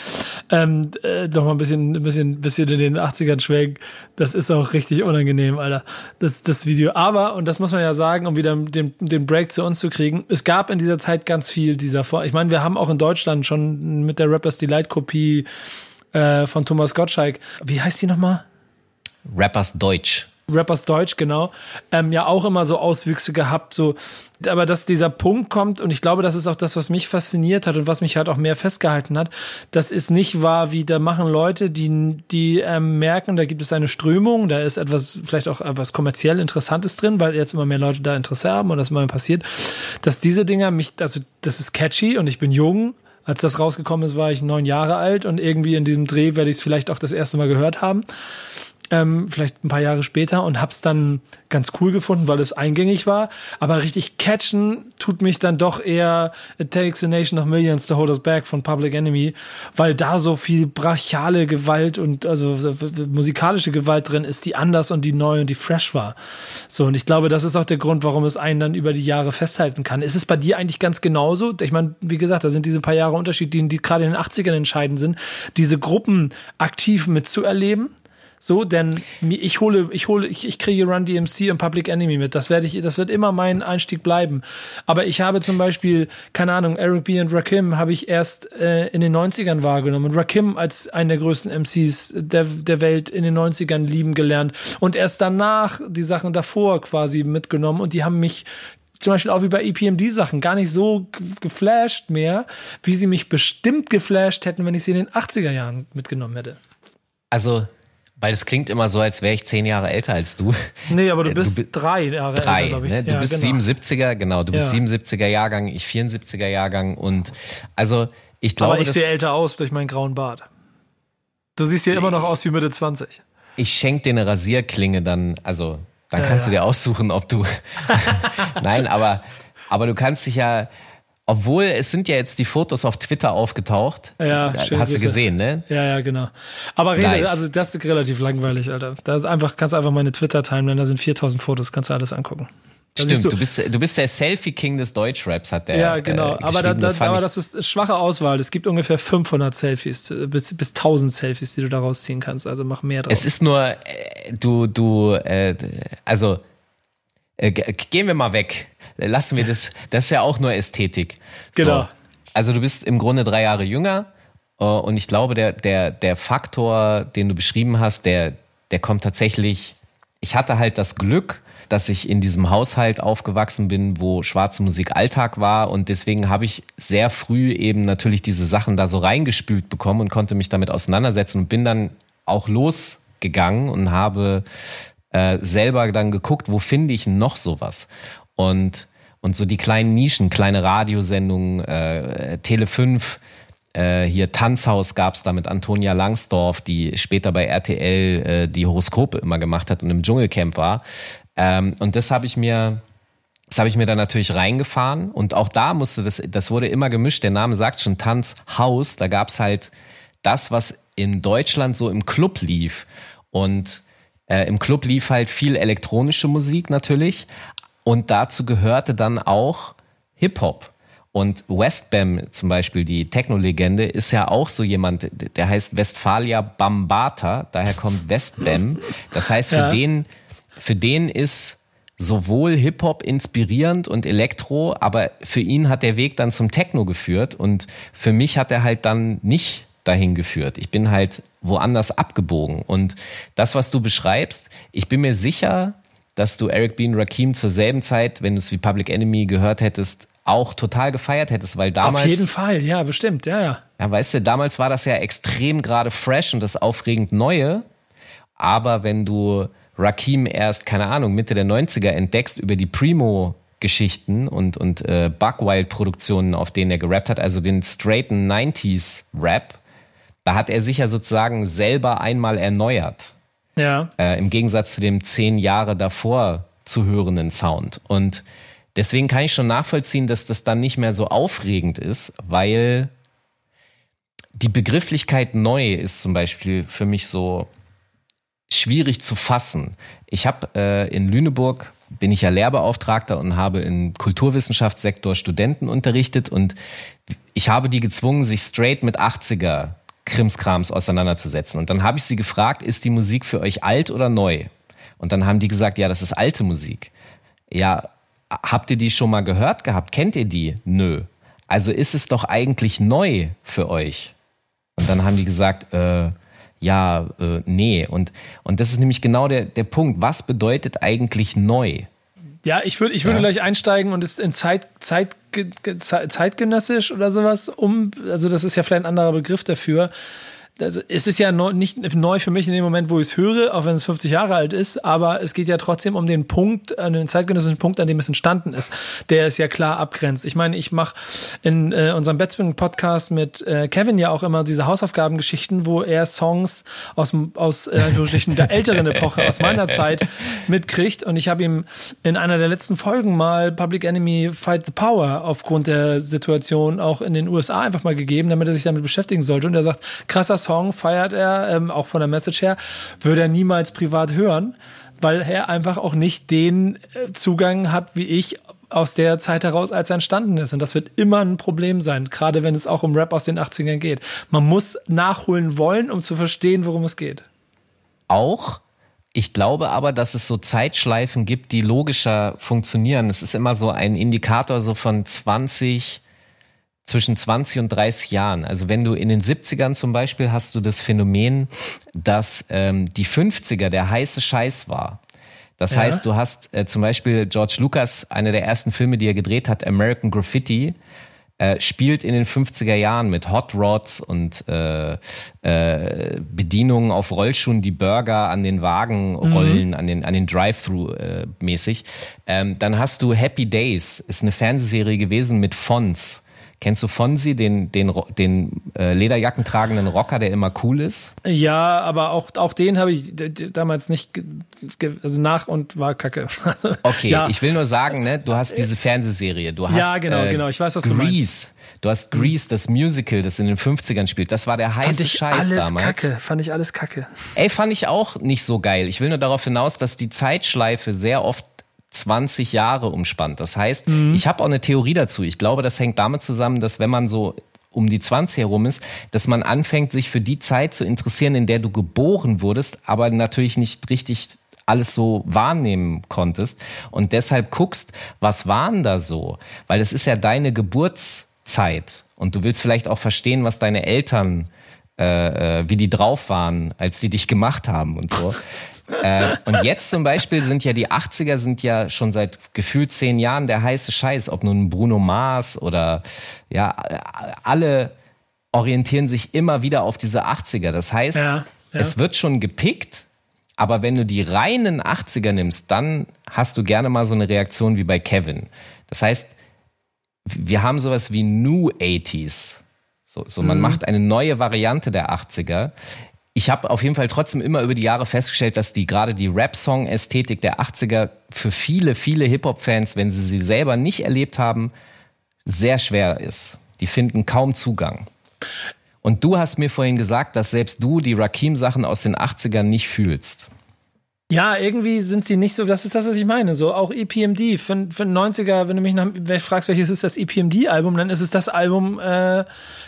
Ähm, äh, noch mal ein bisschen, ein bisschen, bisschen in den 80ern schwenken. Das ist auch richtig unangenehm, Alter. Das, das Video. Aber, und das muss man ja sagen, um wieder den, den Break zu uns zu kriegen, es gab in dieser Zeit ganz viel dieser Vor. Ich meine, wir haben auch in Deutschland schon mit der Rappers Delight Kopie äh, von Thomas Gottschalk. Wie heißt die nochmal? Rappers Deutsch. Rappers Deutsch, genau, ähm, ja auch immer so Auswüchse gehabt, so, aber dass dieser Punkt kommt, und ich glaube, das ist auch das, was mich fasziniert hat und was mich halt auch mehr festgehalten hat, das ist nicht wahr, wie da machen Leute, die, die ähm, merken, da gibt es eine Strömung, da ist etwas, vielleicht auch etwas kommerziell Interessantes drin, weil jetzt immer mehr Leute da Interesse haben und das immer mehr passiert, dass diese Dinger mich, also das ist catchy und ich bin jung, als das rausgekommen ist, war ich neun Jahre alt und irgendwie in diesem Dreh werde ich es vielleicht auch das erste Mal gehört haben ähm, vielleicht ein paar Jahre später und hab's dann ganz cool gefunden, weil es eingängig war. Aber richtig catchen tut mich dann doch eher It Takes a Nation of Millions to Hold Us Back von Public Enemy, weil da so viel brachiale Gewalt und also so musikalische Gewalt drin ist, die anders und die neu und die fresh war. So, und ich glaube, das ist auch der Grund, warum es einen dann über die Jahre festhalten kann. Ist es bei dir eigentlich ganz genauso? Ich meine, wie gesagt, da sind diese paar Jahre Unterschied, die, die gerade in den 80ern entscheidend sind, diese Gruppen aktiv mitzuerleben. So, denn ich hole, ich hole, ich, ich kriege Run DMC und Public Enemy mit. Das werde ich, das wird immer mein Einstieg bleiben. Aber ich habe zum Beispiel, keine Ahnung, Eric B. und Rakim habe ich erst äh, in den 90ern wahrgenommen. Rakim als einen der größten MCs der, der Welt in den 90ern lieben gelernt. Und erst danach die Sachen davor quasi mitgenommen. Und die haben mich zum Beispiel auch wie bei EPMD-Sachen gar nicht so geflasht mehr, wie sie mich bestimmt geflasht hätten, wenn ich sie in den 80er Jahren mitgenommen hätte. Also, weil es klingt immer so, als wäre ich zehn Jahre älter als du. Nee, aber du du bist bi- drei Jahre Drei, älter, glaube ich. ne? Du Ja, bist genau. 77er, genau, du bist Ja. 77er Jahrgang, ich 74er Jahrgang und also ich glaube, Aber ich sehe älter aus durch meinen grauen Bart. Du siehst hier immer noch aus wie Mitte 20. ich schenke dir eine Rasierklinge dann, also dann Ja, kannst ja. du dir aussuchen, ob du Nein, aber aber du kannst dich ja obwohl es sind ja jetzt die Fotos auf Twitter aufgetaucht. Ja, Da- schöne hast du gesehen, ne? Ja, ja, genau. Aber rede, Nice. also das ist relativ langweilig, Alter. Da ist einfach, kannst du einfach meine Twitter-Timeline, da sind 4000 Fotos, kannst du alles angucken. Da Stimmt, du, bist du bist der Selfie King des Deutschraps, hat der Ja, genau. Äh, aber da, da, das aber das ist schwache Auswahl. Es gibt ungefähr 500 Selfies, bis, bis 1000 Selfies, die du daraus ziehen kannst. Also mach mehr draus. Es ist nur, äh, du, du, äh, also äh, gehen wir mal weg. Lassen wir das, das ist ja auch nur Ästhetik. Genau. So. Also du bist im Grunde drei Jahre jünger Äh, und ich glaube, der, der, der Faktor, den du beschrieben hast, der, der kommt tatsächlich. Ich hatte halt das Glück, dass ich in diesem Haushalt aufgewachsen bin, wo schwarze Musik Alltag war. Und deswegen habe ich sehr früh eben natürlich diese Sachen da so reingespült bekommen und konnte mich damit auseinandersetzen und bin dann auch losgegangen und habe äh, selber dann geguckt, wo finde ich noch sowas. Und, und so die kleinen Nischen, kleine Radiosendungen, äh, Tele 5, äh, hier Tanzhaus gab es da mit Antonia Langsdorf, die später bei RTL äh, die Horoskope immer gemacht hat und im Dschungelcamp war. Ähm, und das habe ich mir, das habe ich mir dann natürlich reingefahren. Und auch da musste das, das wurde immer gemischt. Der Name sagt schon Tanzhaus. Da gab es halt das, was in Deutschland so im Club lief. Und äh, im Club lief halt viel elektronische Musik natürlich. Und dazu gehörte dann auch Hip-Hop. Und Westbam zum Beispiel, die Techno-Legende, ist ja auch so jemand, der heißt Westphalia Bambata, daher kommt Westbam. Das heißt, für ja. den, für den ist sowohl Hip-Hop inspirierend und Elektro, aber für ihn hat der Weg dann zum Techno geführt und für mich hat er halt dann nicht dahin geführt. Ich bin halt woanders abgebogen. Und das, was du beschreibst, ich bin mir sicher, dass du Eric B. und Rakim zur selben Zeit, wenn du es wie Public Enemy gehört hättest, auch total gefeiert hättest, weil damals. Auf jeden Fall, ja, bestimmt, ja, ja. Ja, weißt du, damals war das ja extrem gerade fresh und das aufregend Neue. Aber wenn du Rakim erst, keine Ahnung, Mitte der 90er entdeckst über die Primo Geschichten und, und äh, Buckwild-Produktionen, auf denen er gerappt hat, also den straighten 90s-Rap, da hat er sich ja sozusagen selber einmal erneuert. Ja. Äh, Im Gegensatz zu dem zehn Jahre davor zu hörenden Sound. Und Deswegen kann ich schon nachvollziehen, dass das dann nicht mehr so aufregend ist, weil die Begrifflichkeit neu ist zum Beispiel für mich so schwierig zu fassen. Ich habe äh, in Lüneburg bin ich ja Lehrbeauftragter und habe im Kulturwissenschaftssektor Studenten unterrichtet und ich habe die gezwungen, sich straight mit 80er Krimskrams auseinanderzusetzen. Und dann habe ich sie gefragt, ist die Musik für euch alt oder neu? Und dann haben die gesagt, ja, das ist alte Musik. Ja, habt ihr die schon mal gehört gehabt? Kennt ihr die? Nö. Also ist es doch eigentlich neu für euch. Und dann haben die gesagt, äh, ja, äh, nee. Und, und das ist nämlich genau der, der Punkt. Was bedeutet eigentlich neu? Ja, ich würde ich würde ja. gleich einsteigen und es in Zeit, Zeit, zeitgenössisch oder sowas um, also das ist ja vielleicht ein anderer Begriff dafür also es ist ja neu, nicht neu für mich in dem Moment, wo ich es höre, auch wenn es 50 Jahre alt ist, aber es geht ja trotzdem um den Punkt, an den zeitgenössischen Punkt, an dem es entstanden ist, der es ja klar abgrenzt. Ich meine, ich mache in äh, unserem Betzwing-Podcast mit äh, Kevin ja auch immer diese Hausaufgabengeschichten, wo er Songs aus, aus äh, der älteren Epoche, aus meiner Zeit mitkriegt und ich habe ihm in einer der letzten Folgen mal Public Enemy Fight the Power aufgrund der Situation auch in den USA einfach mal gegeben, damit er sich damit beschäftigen sollte und er sagt, krasser Song feiert er, ähm, auch von der Message her, würde er niemals privat hören, weil er einfach auch nicht den äh, Zugang hat wie ich aus der Zeit heraus, als er entstanden ist. Und das wird immer ein Problem sein, gerade wenn es auch um Rap aus den 80ern geht. Man muss nachholen wollen, um zu verstehen, worum es geht. Auch ich glaube aber, dass es so Zeitschleifen gibt, die logischer funktionieren. Es ist immer so ein Indikator so von 20, zwischen 20 und 30 Jahren. Also wenn du in den 70ern zum Beispiel hast du das Phänomen, dass ähm, die 50er der heiße Scheiß war. Das ja. heißt, du hast äh, zum Beispiel George Lucas, einer der ersten Filme, die er gedreht hat, American Graffiti, äh, spielt in den 50er Jahren mit Hot Rods und äh, äh, Bedienungen auf Rollschuhen, die Burger an den Wagen mhm. rollen, mhm. an den, an den Drive-Thru äh, mäßig. Ähm, dann hast du Happy Days, ist eine Fernsehserie gewesen mit Fonts. Kennst du Fonsi, den, den, den äh, Lederjacken tragenden Rocker, der immer cool ist? Ja, aber auch, auch den habe ich damals nicht, also nach und war kacke. Also, okay, ja. ich will nur sagen, ne, du hast diese Fernsehserie, du hast Ja, genau, äh, genau, ich weiß, was Grease. du meinst. Du hast Grease, das Musical, das in den 50ern spielt. Das war der heiße fand ich Scheiß alles damals. Kacke, fand ich alles kacke. Ey, fand ich auch nicht so geil. Ich will nur darauf hinaus, dass die Zeitschleife sehr oft 20 Jahre umspannt. Das heißt, mhm. ich habe auch eine Theorie dazu. Ich glaube, das hängt damit zusammen, dass wenn man so um die 20 herum ist, dass man anfängt, sich für die Zeit zu interessieren, in der du geboren wurdest, aber natürlich nicht richtig alles so wahrnehmen konntest und deshalb guckst, was waren da so? Weil das ist ja deine Geburtszeit und du willst vielleicht auch verstehen, was deine Eltern, äh, äh, wie die drauf waren, als die dich gemacht haben und so. äh, und jetzt zum Beispiel sind ja die 80er sind ja schon seit gefühlt zehn Jahren der heiße Scheiß, ob nun Bruno Mars oder ja, alle orientieren sich immer wieder auf diese 80er. Das heißt, ja, ja. es wird schon gepickt, aber wenn du die reinen 80er nimmst, dann hast du gerne mal so eine Reaktion wie bei Kevin. Das heißt, wir haben sowas wie New 80s. So, so man mhm. macht eine neue Variante der 80er. Ich habe auf jeden Fall trotzdem immer über die Jahre festgestellt, dass die gerade die Rap-Song-Ästhetik der 80er für viele, viele Hip-Hop-Fans, wenn sie sie selber nicht erlebt haben, sehr schwer ist. Die finden kaum Zugang. Und du hast mir vorhin gesagt, dass selbst du die Rakim-Sachen aus den 80ern nicht fühlst. Ja, irgendwie sind sie nicht so, das ist das, was ich meine. So auch EPMD für, für 90er, wenn du mich nach, fragst, welches ist das EPMD-Album, dann ist es das Album äh,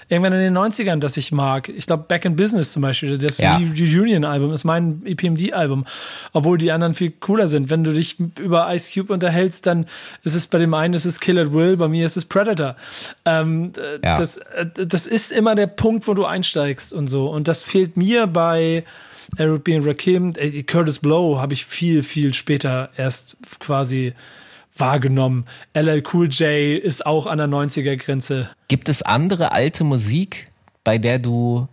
irgendwann in den 90ern, das ich mag. Ich glaube, Back in Business zum Beispiel, das ja. Reunion-Album ist mein EPMD-Album. Obwohl die anderen viel cooler sind. Wenn du dich über Ice Cube unterhältst, dann ist es bei dem einen ist es Kill at Will, bei mir ist es Predator. Ähm, ja. das, äh, das ist immer der Punkt, wo du einsteigst und so. Und das fehlt mir bei Arabian Rakim, äh, Curtis Blow habe ich viel, viel später erst quasi wahrgenommen. LL Cool J ist auch an der 90er-Grenze. Gibt es andere alte Musik, bei der du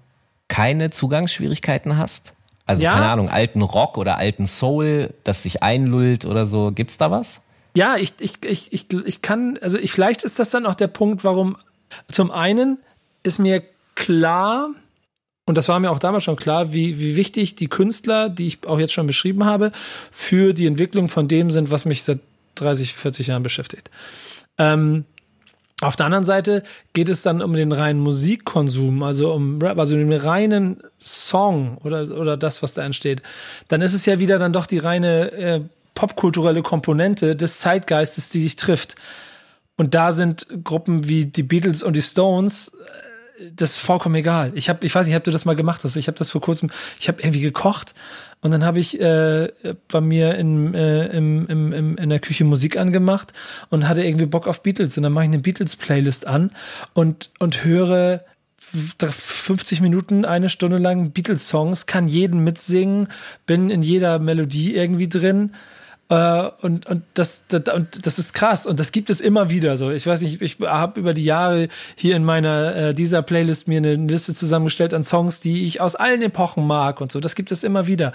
keine Zugangsschwierigkeiten hast? Also ja. keine Ahnung, alten Rock oder alten Soul, das dich einlullt oder so. Gibt's da was? Ja, ich, ich, ich, ich, ich kann, also ich, vielleicht ist das dann auch der Punkt, warum zum einen ist mir klar, und das war mir auch damals schon klar, wie, wie wichtig die Künstler, die ich auch jetzt schon beschrieben habe, für die Entwicklung von dem sind, was mich seit 30, 40 Jahren beschäftigt. Ähm, auf der anderen Seite geht es dann um den reinen Musikkonsum, also um Rap, also den reinen Song oder, oder das, was da entsteht. Dann ist es ja wieder dann doch die reine äh, popkulturelle Komponente des Zeitgeistes, die sich trifft. Und da sind Gruppen wie die Beatles und die Stones das ist vollkommen egal. Ich habe, ich weiß nicht, ob du das mal gemacht hast. Ich habe das vor kurzem, ich habe irgendwie gekocht und dann habe ich äh, bei mir in, äh, im, im, im, in der Küche Musik angemacht und hatte irgendwie Bock auf Beatles und dann mache ich eine Beatles Playlist an und und höre 50 Minuten, eine Stunde lang Beatles Songs, kann jeden mitsingen, bin in jeder Melodie irgendwie drin äh, und, und, das, das, und das ist krass und das gibt es immer wieder so. Ich weiß nicht, ich habe über die Jahre hier in meiner äh, dieser Playlist mir eine Liste zusammengestellt an Songs, die ich aus allen Epochen mag und so. Das gibt es immer wieder.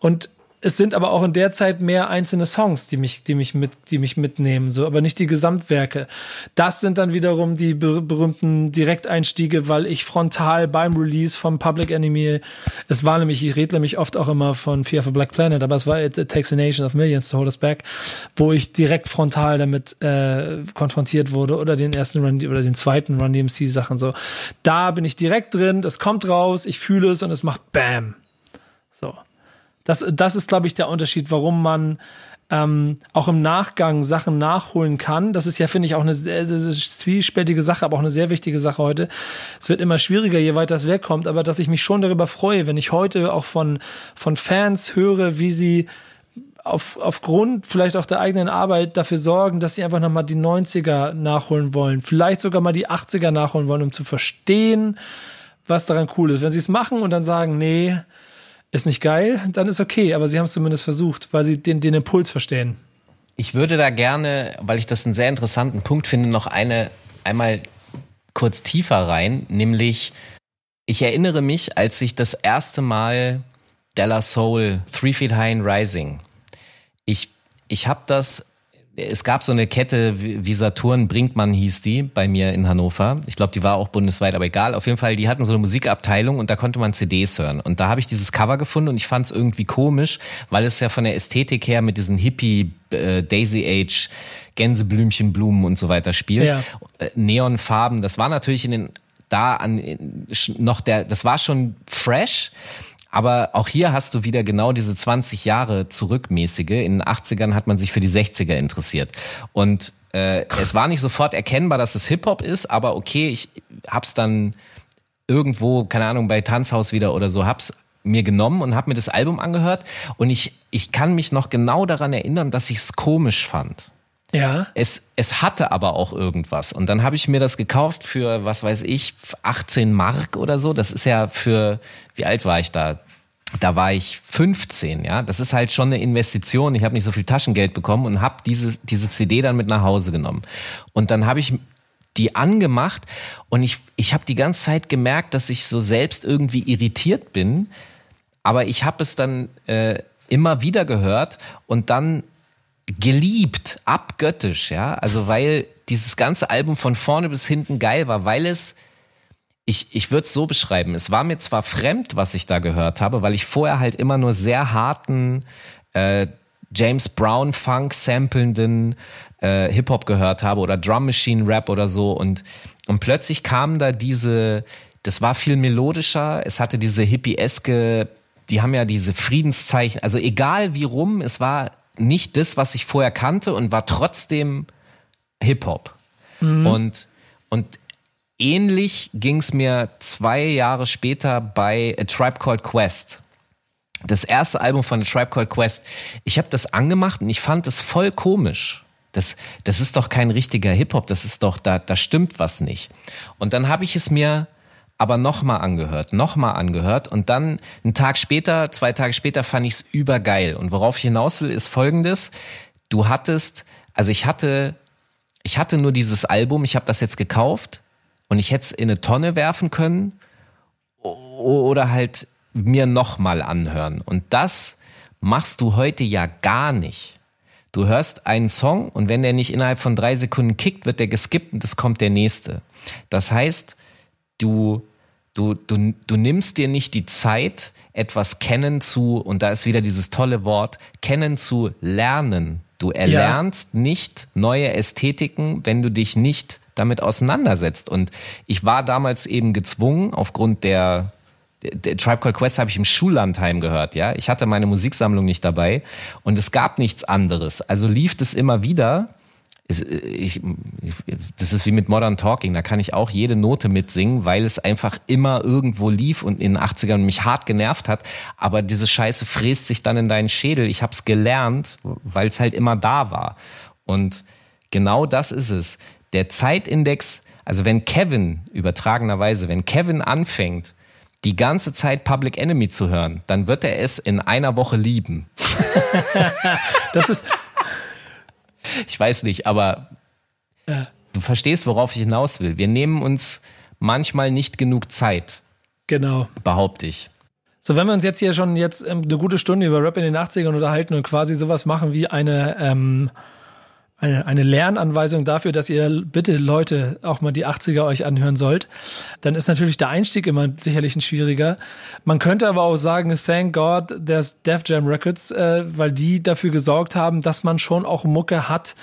Und es sind aber auch in der Zeit mehr einzelne Songs, die mich, die mich mit, die mich mitnehmen, so, aber nicht die Gesamtwerke. Das sind dann wiederum die ber berühmten Direkteinstiege, weil ich frontal beim Release von Public Enemy, es war nämlich, ich rede nämlich oft auch immer von Fear of a Black Planet, aber es war It, It Takes a Nation of Millions to Hold Us Back, wo ich direkt frontal damit äh, konfrontiert wurde oder den ersten Run oder den zweiten Run DMC Sachen so. Da bin ich direkt drin, das kommt raus, ich fühle es und es macht Bam. So. Das, das ist, glaube ich, der Unterschied, warum man ähm, auch im Nachgang Sachen nachholen kann. Das ist ja, finde ich, auch eine sehr, sehr, sehr zwiespältige Sache, aber auch eine sehr wichtige Sache heute. Es wird immer schwieriger, je weiter es wegkommt, aber dass ich mich schon darüber freue, wenn ich heute auch von, von Fans höre, wie sie auf, aufgrund vielleicht auch der eigenen Arbeit dafür sorgen, dass sie einfach nochmal die 90er nachholen wollen, vielleicht sogar mal die 80er nachholen wollen, um zu verstehen, was daran cool ist. Wenn sie es machen und dann sagen, nee, ist nicht geil, dann ist okay, aber sie haben es zumindest versucht, weil sie den, den Impuls verstehen. Ich würde da gerne, weil ich das einen sehr interessanten Punkt finde, noch eine einmal kurz tiefer rein, nämlich ich erinnere mich, als ich das erste Mal Della Soul Three Feet High and Rising. Ich, ich habe das es gab so eine Kette wie Saturn Brinkmann hieß die bei mir in Hannover. Ich glaube, die war auch bundesweit, aber egal. Auf jeden Fall, die hatten so eine Musikabteilung und da konnte man CDs hören. Und da habe ich dieses Cover gefunden und ich fand es irgendwie komisch, weil es ja von der Ästhetik her mit diesen Hippie äh, Daisy Age Gänseblümchen, Blumen und so weiter spielt. Ja. Äh, Neonfarben, das war natürlich in den da an noch der, das war schon fresh. Aber auch hier hast du wieder genau diese 20 Jahre zurückmäßige. In den 80ern hat man sich für die 60er interessiert. Und äh, es war nicht sofort erkennbar, dass es Hip-Hop ist, aber okay, ich hab's dann irgendwo, keine Ahnung, bei Tanzhaus wieder oder so, hab's mir genommen und hab mir das Album angehört. Und ich, ich kann mich noch genau daran erinnern, dass ich's komisch fand. Ja. Es, es hatte aber auch irgendwas. Und dann habe ich mir das gekauft für, was weiß ich, 18 Mark oder so. Das ist ja für, wie alt war ich da? Da war ich 15, ja. Das ist halt schon eine Investition. Ich habe nicht so viel Taschengeld bekommen und habe diese, diese CD dann mit nach Hause genommen. Und dann habe ich die angemacht und ich, ich habe die ganze Zeit gemerkt, dass ich so selbst irgendwie irritiert bin. Aber ich habe es dann äh, immer wieder gehört und dann geliebt, abgöttisch, ja. Also weil dieses ganze Album von vorne bis hinten geil war, weil es, ich, ich würde es so beschreiben, es war mir zwar fremd, was ich da gehört habe, weil ich vorher halt immer nur sehr harten äh, James Brown Funk samplenden äh, Hip-Hop gehört habe oder Drum Machine Rap oder so und, und plötzlich kam da diese, das war viel melodischer, es hatte diese hippieske, die haben ja diese Friedenszeichen, also egal wie rum, es war nicht das, was ich vorher kannte und war trotzdem Hip-Hop. Mhm. Und, und ähnlich ging es mir zwei Jahre später bei A Tribe Called Quest. Das erste Album von A Tribe Called Quest. Ich habe das angemacht und ich fand es voll komisch. Das, das ist doch kein richtiger Hip-Hop, das ist doch, da, da stimmt was nicht. Und dann habe ich es mir aber nochmal angehört, nochmal angehört und dann einen Tag später, zwei Tage später fand ich es übergeil. Und worauf ich hinaus will, ist folgendes. Du hattest, also ich hatte, ich hatte nur dieses Album, ich habe das jetzt gekauft und ich hätte es in eine Tonne werfen können oder halt mir nochmal anhören. Und das machst du heute ja gar nicht. Du hörst einen Song und wenn der nicht innerhalb von drei Sekunden kickt, wird der geskippt und es kommt der nächste. Das heißt, du, du, du, du nimmst dir nicht die Zeit, etwas kennen zu, und da ist wieder dieses tolle Wort, kennen zu lernen. Du erlernst ja. nicht neue Ästhetiken, wenn du dich nicht damit auseinandersetzt. Und ich war damals eben gezwungen, aufgrund der, der Tribe Called Quest habe ich im Schullandheim gehört, ja. Ich hatte meine Musiksammlung nicht dabei und es gab nichts anderes. Also lief es immer wieder ich, das ist wie mit Modern Talking, da kann ich auch jede Note mitsingen, weil es einfach immer irgendwo lief und in den 80ern mich hart genervt hat. Aber diese Scheiße fräst sich dann in deinen Schädel. Ich habe es gelernt, weil es halt immer da war. Und genau das ist es. Der Zeitindex, also wenn Kevin, übertragenerweise, wenn Kevin anfängt, die ganze Zeit Public Enemy zu hören, dann wird er es in einer Woche lieben. das ist, ich weiß nicht, aber ja. du verstehst, worauf ich hinaus will. Wir nehmen uns manchmal nicht genug Zeit. Genau. Behaupte ich. So, wenn wir uns jetzt hier schon jetzt ähm, eine gute Stunde über Rap in den 80ern unterhalten und quasi sowas machen wie eine ähm, eine, eine Lernanweisung dafür, dass ihr bitte Leute auch mal die 80er euch anhören sollt, dann ist natürlich der Einstieg immer sicherlich ein schwieriger. Man könnte aber auch sagen, thank God, there's Def Jam Records, äh, weil die dafür gesorgt haben, dass man schon auch Mucke hat.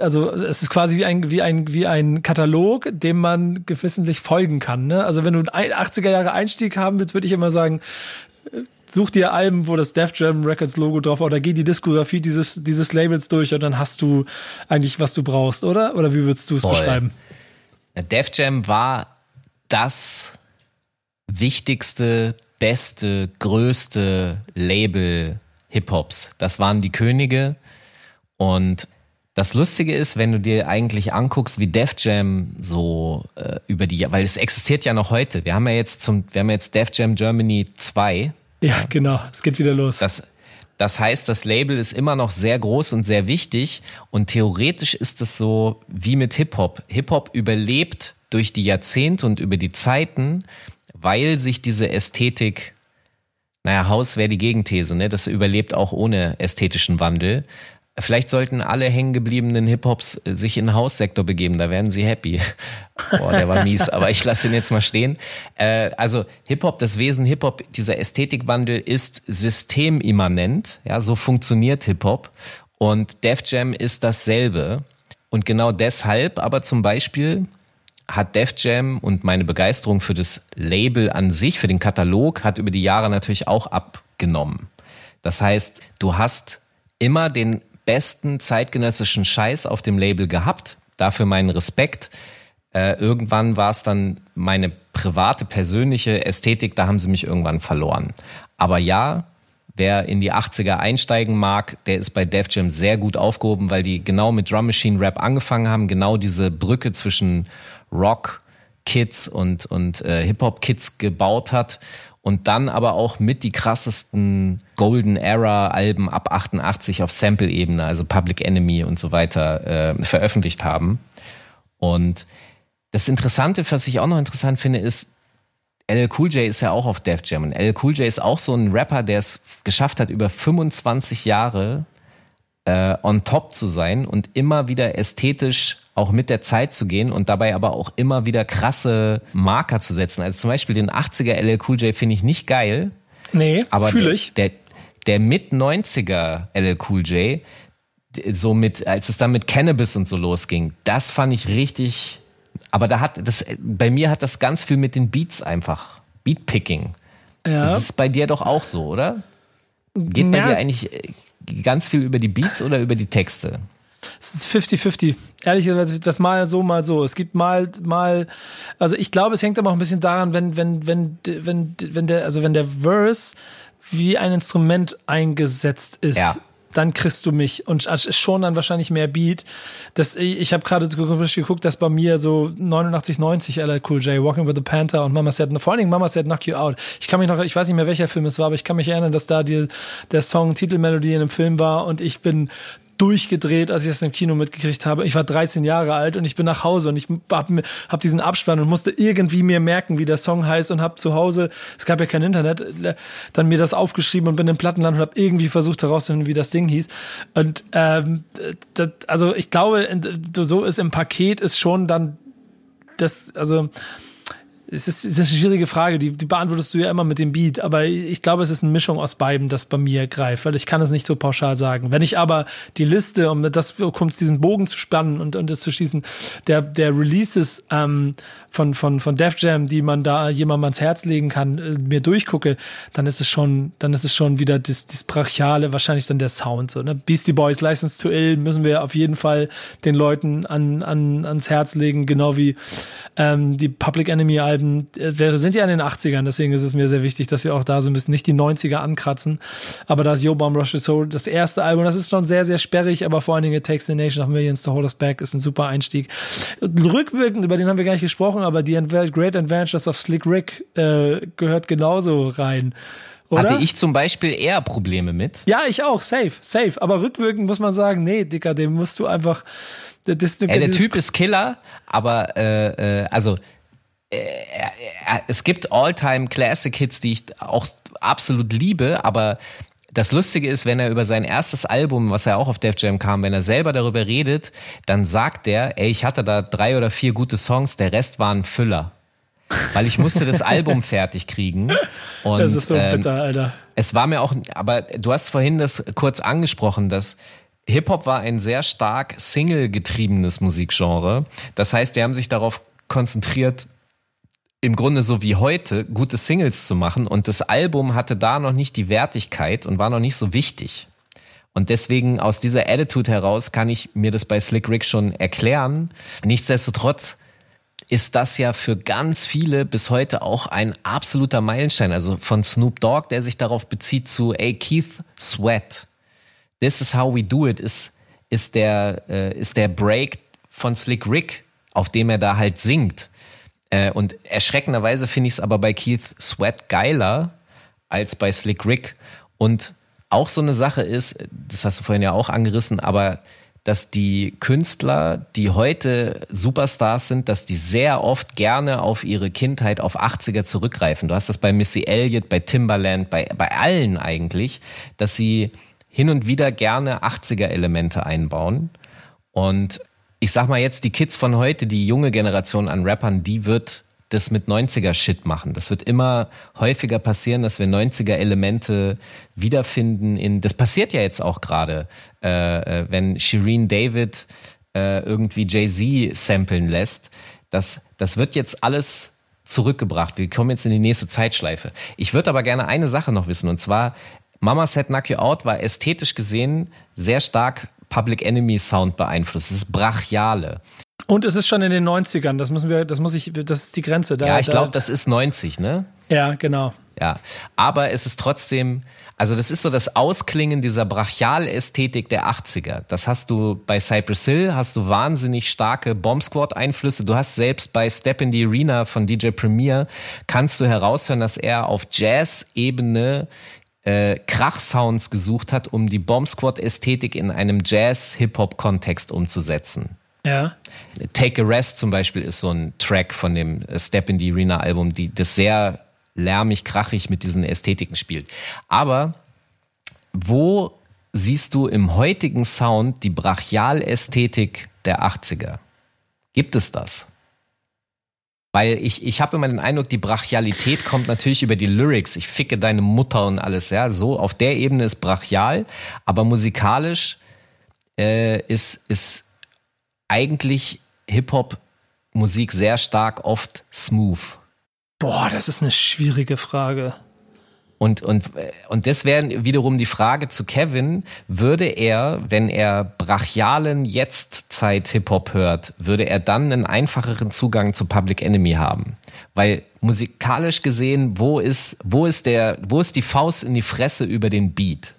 Also es ist quasi wie ein, wie ein, wie ein Katalog, dem man gewissentlich folgen kann. Ne? Also wenn du einen 80er Jahre Einstieg haben willst, würde ich immer sagen, such dir Alben, wo das Def Jam Records Logo drauf oder geh die Diskografie dieses, dieses Labels durch und dann hast du eigentlich, was du brauchst, oder? Oder wie würdest du es beschreiben? Def Jam war das wichtigste, beste, größte Label Hip-Hops. Das waren die Könige. Und das Lustige ist, wenn du dir eigentlich anguckst, wie Def Jam so äh, über die, weil es existiert ja noch heute. Wir haben ja jetzt zum, wir haben jetzt Def Jam Germany 2 ja, genau. Es geht wieder los. Das, das heißt, das Label ist immer noch sehr groß und sehr wichtig. Und theoretisch ist es so wie mit Hip-Hop. Hip-Hop überlebt durch die Jahrzehnte und über die Zeiten, weil sich diese Ästhetik, naja, Haus wäre die Gegenthese, ne? Das überlebt auch ohne ästhetischen Wandel. Vielleicht sollten alle hängengebliebenen Hip-Hops äh, sich in den Haussektor begeben, da werden sie happy. Boah, der war mies, aber ich lasse ihn jetzt mal stehen. Äh, also Hip-Hop, das Wesen Hip-Hop, dieser Ästhetikwandel ist systemimmanent. Ja, so funktioniert Hip-Hop. Und Def Jam ist dasselbe. Und genau deshalb aber zum Beispiel hat Def Jam und meine Begeisterung für das Label an sich, für den Katalog, hat über die Jahre natürlich auch abgenommen. Das heißt, du hast immer den besten zeitgenössischen Scheiß auf dem Label gehabt. Dafür meinen Respekt. Äh, irgendwann war es dann meine private, persönliche Ästhetik, da haben sie mich irgendwann verloren. Aber ja, wer in die 80er einsteigen mag, der ist bei Def Jam sehr gut aufgehoben, weil die genau mit Drum Machine Rap angefangen haben, genau diese Brücke zwischen Rock Kids und, und äh, Hip-Hop Kids gebaut hat und dann aber auch mit die krassesten Golden Era Alben ab 88 auf Sample-Ebene, also Public Enemy und so weiter, äh, veröffentlicht haben. Und das Interessante, was ich auch noch interessant finde, ist, LL Cool J ist ja auch auf Def Jam. Und LL Cool J ist auch so ein Rapper, der es geschafft hat, über 25 Jahre äh, on top zu sein und immer wieder ästhetisch auch mit der Zeit zu gehen und dabei aber auch immer wieder krasse Marker zu setzen. Also zum Beispiel den 80er LL Cool J finde ich nicht geil. Nee, aber fühle ich. Der, der mit 90er LL Cool J, so mit, als es dann mit Cannabis und so losging, das fand ich richtig aber da hat das, bei mir hat das ganz viel mit den Beats einfach. Beatpicking. Ja. Das ist bei dir doch auch so, oder? Geht bei ja, dir eigentlich äh, ganz viel über die Beats oder über die Texte? Es ist 50-50. Ehrlicherweise, das mal so, mal so. Es gibt mal, mal, also ich glaube, es hängt aber auch ein bisschen daran, wenn, wenn, wenn, wenn, wenn der, also wenn der Verse wie ein Instrument eingesetzt ist. Ja dann kriegst du mich und schon dann wahrscheinlich mehr Beat. Das, ich habe gerade geguckt, dass bei mir so 89, 90 LL Cool J, Walking with the Panther und Mama Said, vor allen Dingen Mama Said Knock You Out. Ich kann mich noch, ich weiß nicht mehr welcher Film es war, aber ich kann mich erinnern, dass da die, der Song Titelmelodie in einem Film war und ich bin durchgedreht, als ich das im Kino mitgekriegt habe. Ich war 13 Jahre alt und ich bin nach Hause und ich habe hab diesen Abspann und musste irgendwie mir merken, wie der Song heißt und habe zu Hause, es gab ja kein Internet, dann mir das aufgeschrieben und bin im Plattenland und habe irgendwie versucht herauszufinden, wie das Ding hieß. Und ähm, das, also ich glaube, so ist im Paket ist schon dann das, also es ist, es ist eine schwierige Frage, die, die beantwortest du ja immer mit dem Beat, aber ich glaube, es ist eine Mischung aus beiden, das bei mir greift, weil ich kann es nicht so pauschal sagen. Wenn ich aber die Liste, um das kommt, diesen Bogen zu spannen und, und das zu schließen, der, der Releases ähm, von, von, von Def Jam, die man da jemandem ans Herz legen kann, äh, mir durchgucke, dann ist es schon, dann ist es schon wieder das, das Brachiale, wahrscheinlich dann der Sound, so, ne? Beastie Boys, License to Ill müssen wir auf jeden Fall den Leuten an, an, ans Herz legen, genau wie ähm, die Public Enemy Alben, äh, sind ja in den 80ern, deswegen ist es mir sehr wichtig, dass wir auch da so ein bisschen nicht die 90er ankratzen, aber da ist Yo Bomb Rush Soul das erste Album, das ist schon sehr, sehr sperrig, aber vor allen Dingen It Takes the Nation of Millions to Hold Us Back ist ein super Einstieg. Rückwirkend, über den haben wir gar nicht gesprochen, gesprochen, aber die Great Adventures of Slick Rick äh, gehört genauso rein. Oder? Hatte ich zum Beispiel eher Probleme mit? Ja, ich auch, safe, safe. Aber rückwirkend muss man sagen, nee, Dicker, dem musst du einfach. Das, das, ja, der Typ ist Killer, aber äh, äh, also äh, äh, es gibt All-Time Classic Hits, die ich auch absolut liebe, aber das Lustige ist, wenn er über sein erstes Album, was er auch auf Def Jam kam, wenn er selber darüber redet, dann sagt er, ey, ich hatte da drei oder vier gute Songs, der Rest waren Füller. Weil ich musste das Album fertig kriegen. Und, das ist so ähm, bitter, Alter. Es war mir auch, aber du hast vorhin das kurz angesprochen, dass Hip-Hop war ein sehr stark Single-getriebenes Musikgenre. Das heißt, die haben sich darauf konzentriert, im Grunde so wie heute gute Singles zu machen und das Album hatte da noch nicht die Wertigkeit und war noch nicht so wichtig. Und deswegen aus dieser Attitude heraus kann ich mir das bei Slick Rick schon erklären. Nichtsdestotrotz ist das ja für ganz viele bis heute auch ein absoluter Meilenstein. Also von Snoop Dogg, der sich darauf bezieht zu, ey, Keith Sweat, this is how we do it, ist, ist, der, äh, ist der Break von Slick Rick, auf dem er da halt singt. Äh, und erschreckenderweise finde ich es aber bei Keith Sweat geiler als bei Slick Rick. Und auch so eine Sache ist, das hast du vorhin ja auch angerissen, aber dass die Künstler, die heute Superstars sind, dass die sehr oft gerne auf ihre Kindheit, auf 80er zurückgreifen. Du hast das bei Missy Elliott, bei Timbaland, bei, bei allen eigentlich, dass sie hin und wieder gerne 80er-Elemente einbauen. Und ich sag mal jetzt, die Kids von heute, die junge Generation an Rappern, die wird das mit 90er-Shit machen. Das wird immer häufiger passieren, dass wir 90er-Elemente wiederfinden. In, das passiert ja jetzt auch gerade, äh, äh, wenn Shireen David äh, irgendwie Jay-Z samplen lässt. Das, das wird jetzt alles zurückgebracht. Wir kommen jetzt in die nächste Zeitschleife. Ich würde aber gerne eine Sache noch wissen, und zwar, Mama Said Knock You Out war ästhetisch gesehen sehr stark Public Enemy Sound beeinflusst. Das ist brachiale. Und es ist schon in den 90ern, das müssen wir, das muss ich, das ist die Grenze. Da, ja, ich da- glaube, das ist 90, ne? Ja, genau. Ja, aber es ist trotzdem, also das ist so das Ausklingen dieser Brachialästhetik der 80er. Das hast du bei Cypress Hill, hast du wahnsinnig starke Bomb Squad Einflüsse. Du hast selbst bei Step in the Arena von DJ Premier, kannst du heraushören, dass er auf Jazz-Ebene äh, Krach-Sounds gesucht hat, um die Bomb Squad Ästhetik in einem Jazz-Hip-Hop-Kontext umzusetzen. Ja. Take a Rest zum Beispiel ist so ein Track von dem Step in the Arena Album, die das sehr lärmig, krachig mit diesen Ästhetiken spielt. Aber wo siehst du im heutigen Sound die Brachialästhetik der 80er? Gibt es das? Weil ich, ich habe immer den Eindruck, die Brachialität kommt natürlich über die Lyrics. Ich ficke deine Mutter und alles, ja. So, auf der Ebene ist brachial, aber musikalisch äh, ist, ist eigentlich Hip-Hop-Musik sehr stark oft smooth. Boah, das ist eine schwierige Frage. Und, und, und das wäre wiederum die Frage zu Kevin, würde er, wenn er brachialen Jetztzeit-Hip-Hop hört, würde er dann einen einfacheren Zugang zu Public Enemy haben? Weil musikalisch gesehen, wo ist, wo ist der, wo ist die Faust in die Fresse über den Beat?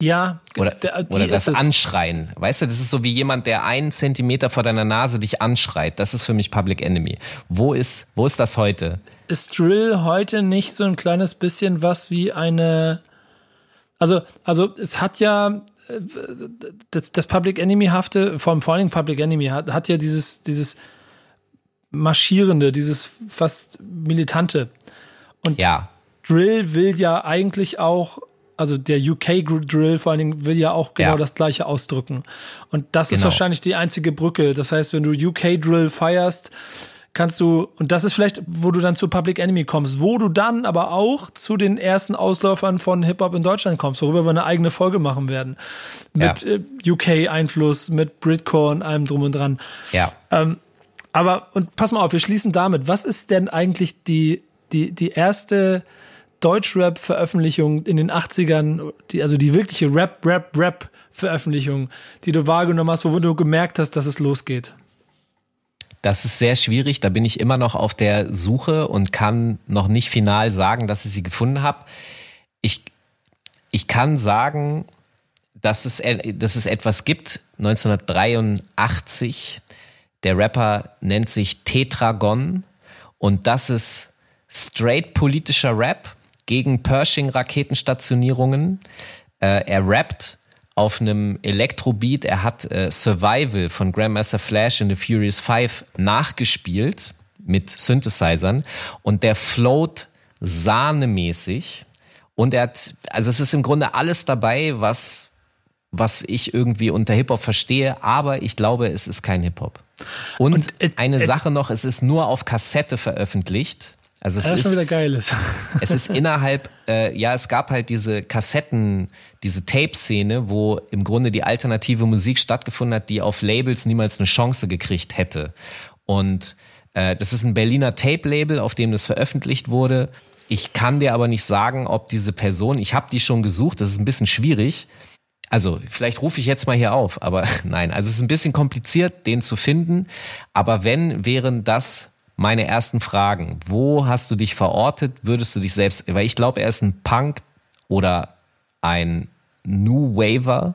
Ja, Oder, der- oder das. Anschreien. Weißt du, das ist so wie jemand, der einen Zentimeter vor deiner Nase dich anschreit. Das ist für mich Public Enemy. Wo ist, wo ist das heute? ist Drill heute nicht so ein kleines bisschen was wie eine. Also, also es hat ja äh, das, das Public Enemy-hafte, vor allem, Public Enemy, hat, hat ja dieses, dieses Marschierende, dieses fast Militante. Ja, Drill will ja eigentlich auch, also der UK Drill vor allen Dingen will ja auch genau Ja. das gleiche ausdrücken. Und das ist Genau. wahrscheinlich die einzige Brücke. Das heißt, wenn du UK Drill feierst, kannst du, und das ist vielleicht, wo du dann zu Public Enemy kommst, wo du dann aber auch zu den ersten Ausläufern von Hip-Hop in Deutschland kommst, worüber wir eine eigene Folge machen werden. Mit Ja. äh, UK-Einfluss, mit Britcore und allem drum und dran. ja. Aber, und pass mal auf, wir schließen damit. Was ist denn eigentlich die, die, die erste Deutschrap-Veröffentlichung in den 80ern, die, also die wirkliche Rap, Rap, Rap-Veröffentlichung, die du wahrgenommen hast, wo du gemerkt hast, dass es losgeht? Das ist sehr schwierig. Da bin ich immer noch auf der Suche und kann noch nicht final sagen, dass ich sie gefunden habe. Ich, ich kann sagen, dass es, dass es etwas gibt. 1983. Der Rapper nennt sich Tetragon und das ist straight politischer Rap gegen Pershing-Raketenstationierungen. Äh, er rappt auf einem Elektrobeat. Er hat äh, Survival von Grandmaster Flash in The Furious Five nachgespielt mit Synthesizern und der float sahnemäßig. Und er hat, also es ist im Grunde alles dabei, was, was ich irgendwie unter Hip-Hop verstehe, aber ich glaube, es ist kein Hip-Hop. Und, Und, äh, eine es- Sache noch, es ist nur auf Kassette veröffentlicht. Also es Das ist schon ist, wieder geil ist. es ist innerhalb, äh, ja, es gab halt diese Kassetten, diese Tape-Szene, wo im Grunde die alternative Musik stattgefunden hat, die auf Labels niemals eine Chance gekriegt hätte. Und äh, das ist ein Berliner Tape-Label, auf dem das veröffentlicht wurde. Ich kann dir aber nicht sagen, ob diese Person, ich habe die schon gesucht, das ist ein bisschen schwierig. Also, vielleicht rufe ich jetzt mal hier auf, aber nein, also es ist ein bisschen kompliziert, den zu finden. Aber wenn, wären das meine ersten Fragen. Wo hast du dich verortet? Würdest du dich selbst, weil ich glaube, er ist ein Punk oder ein New Waver,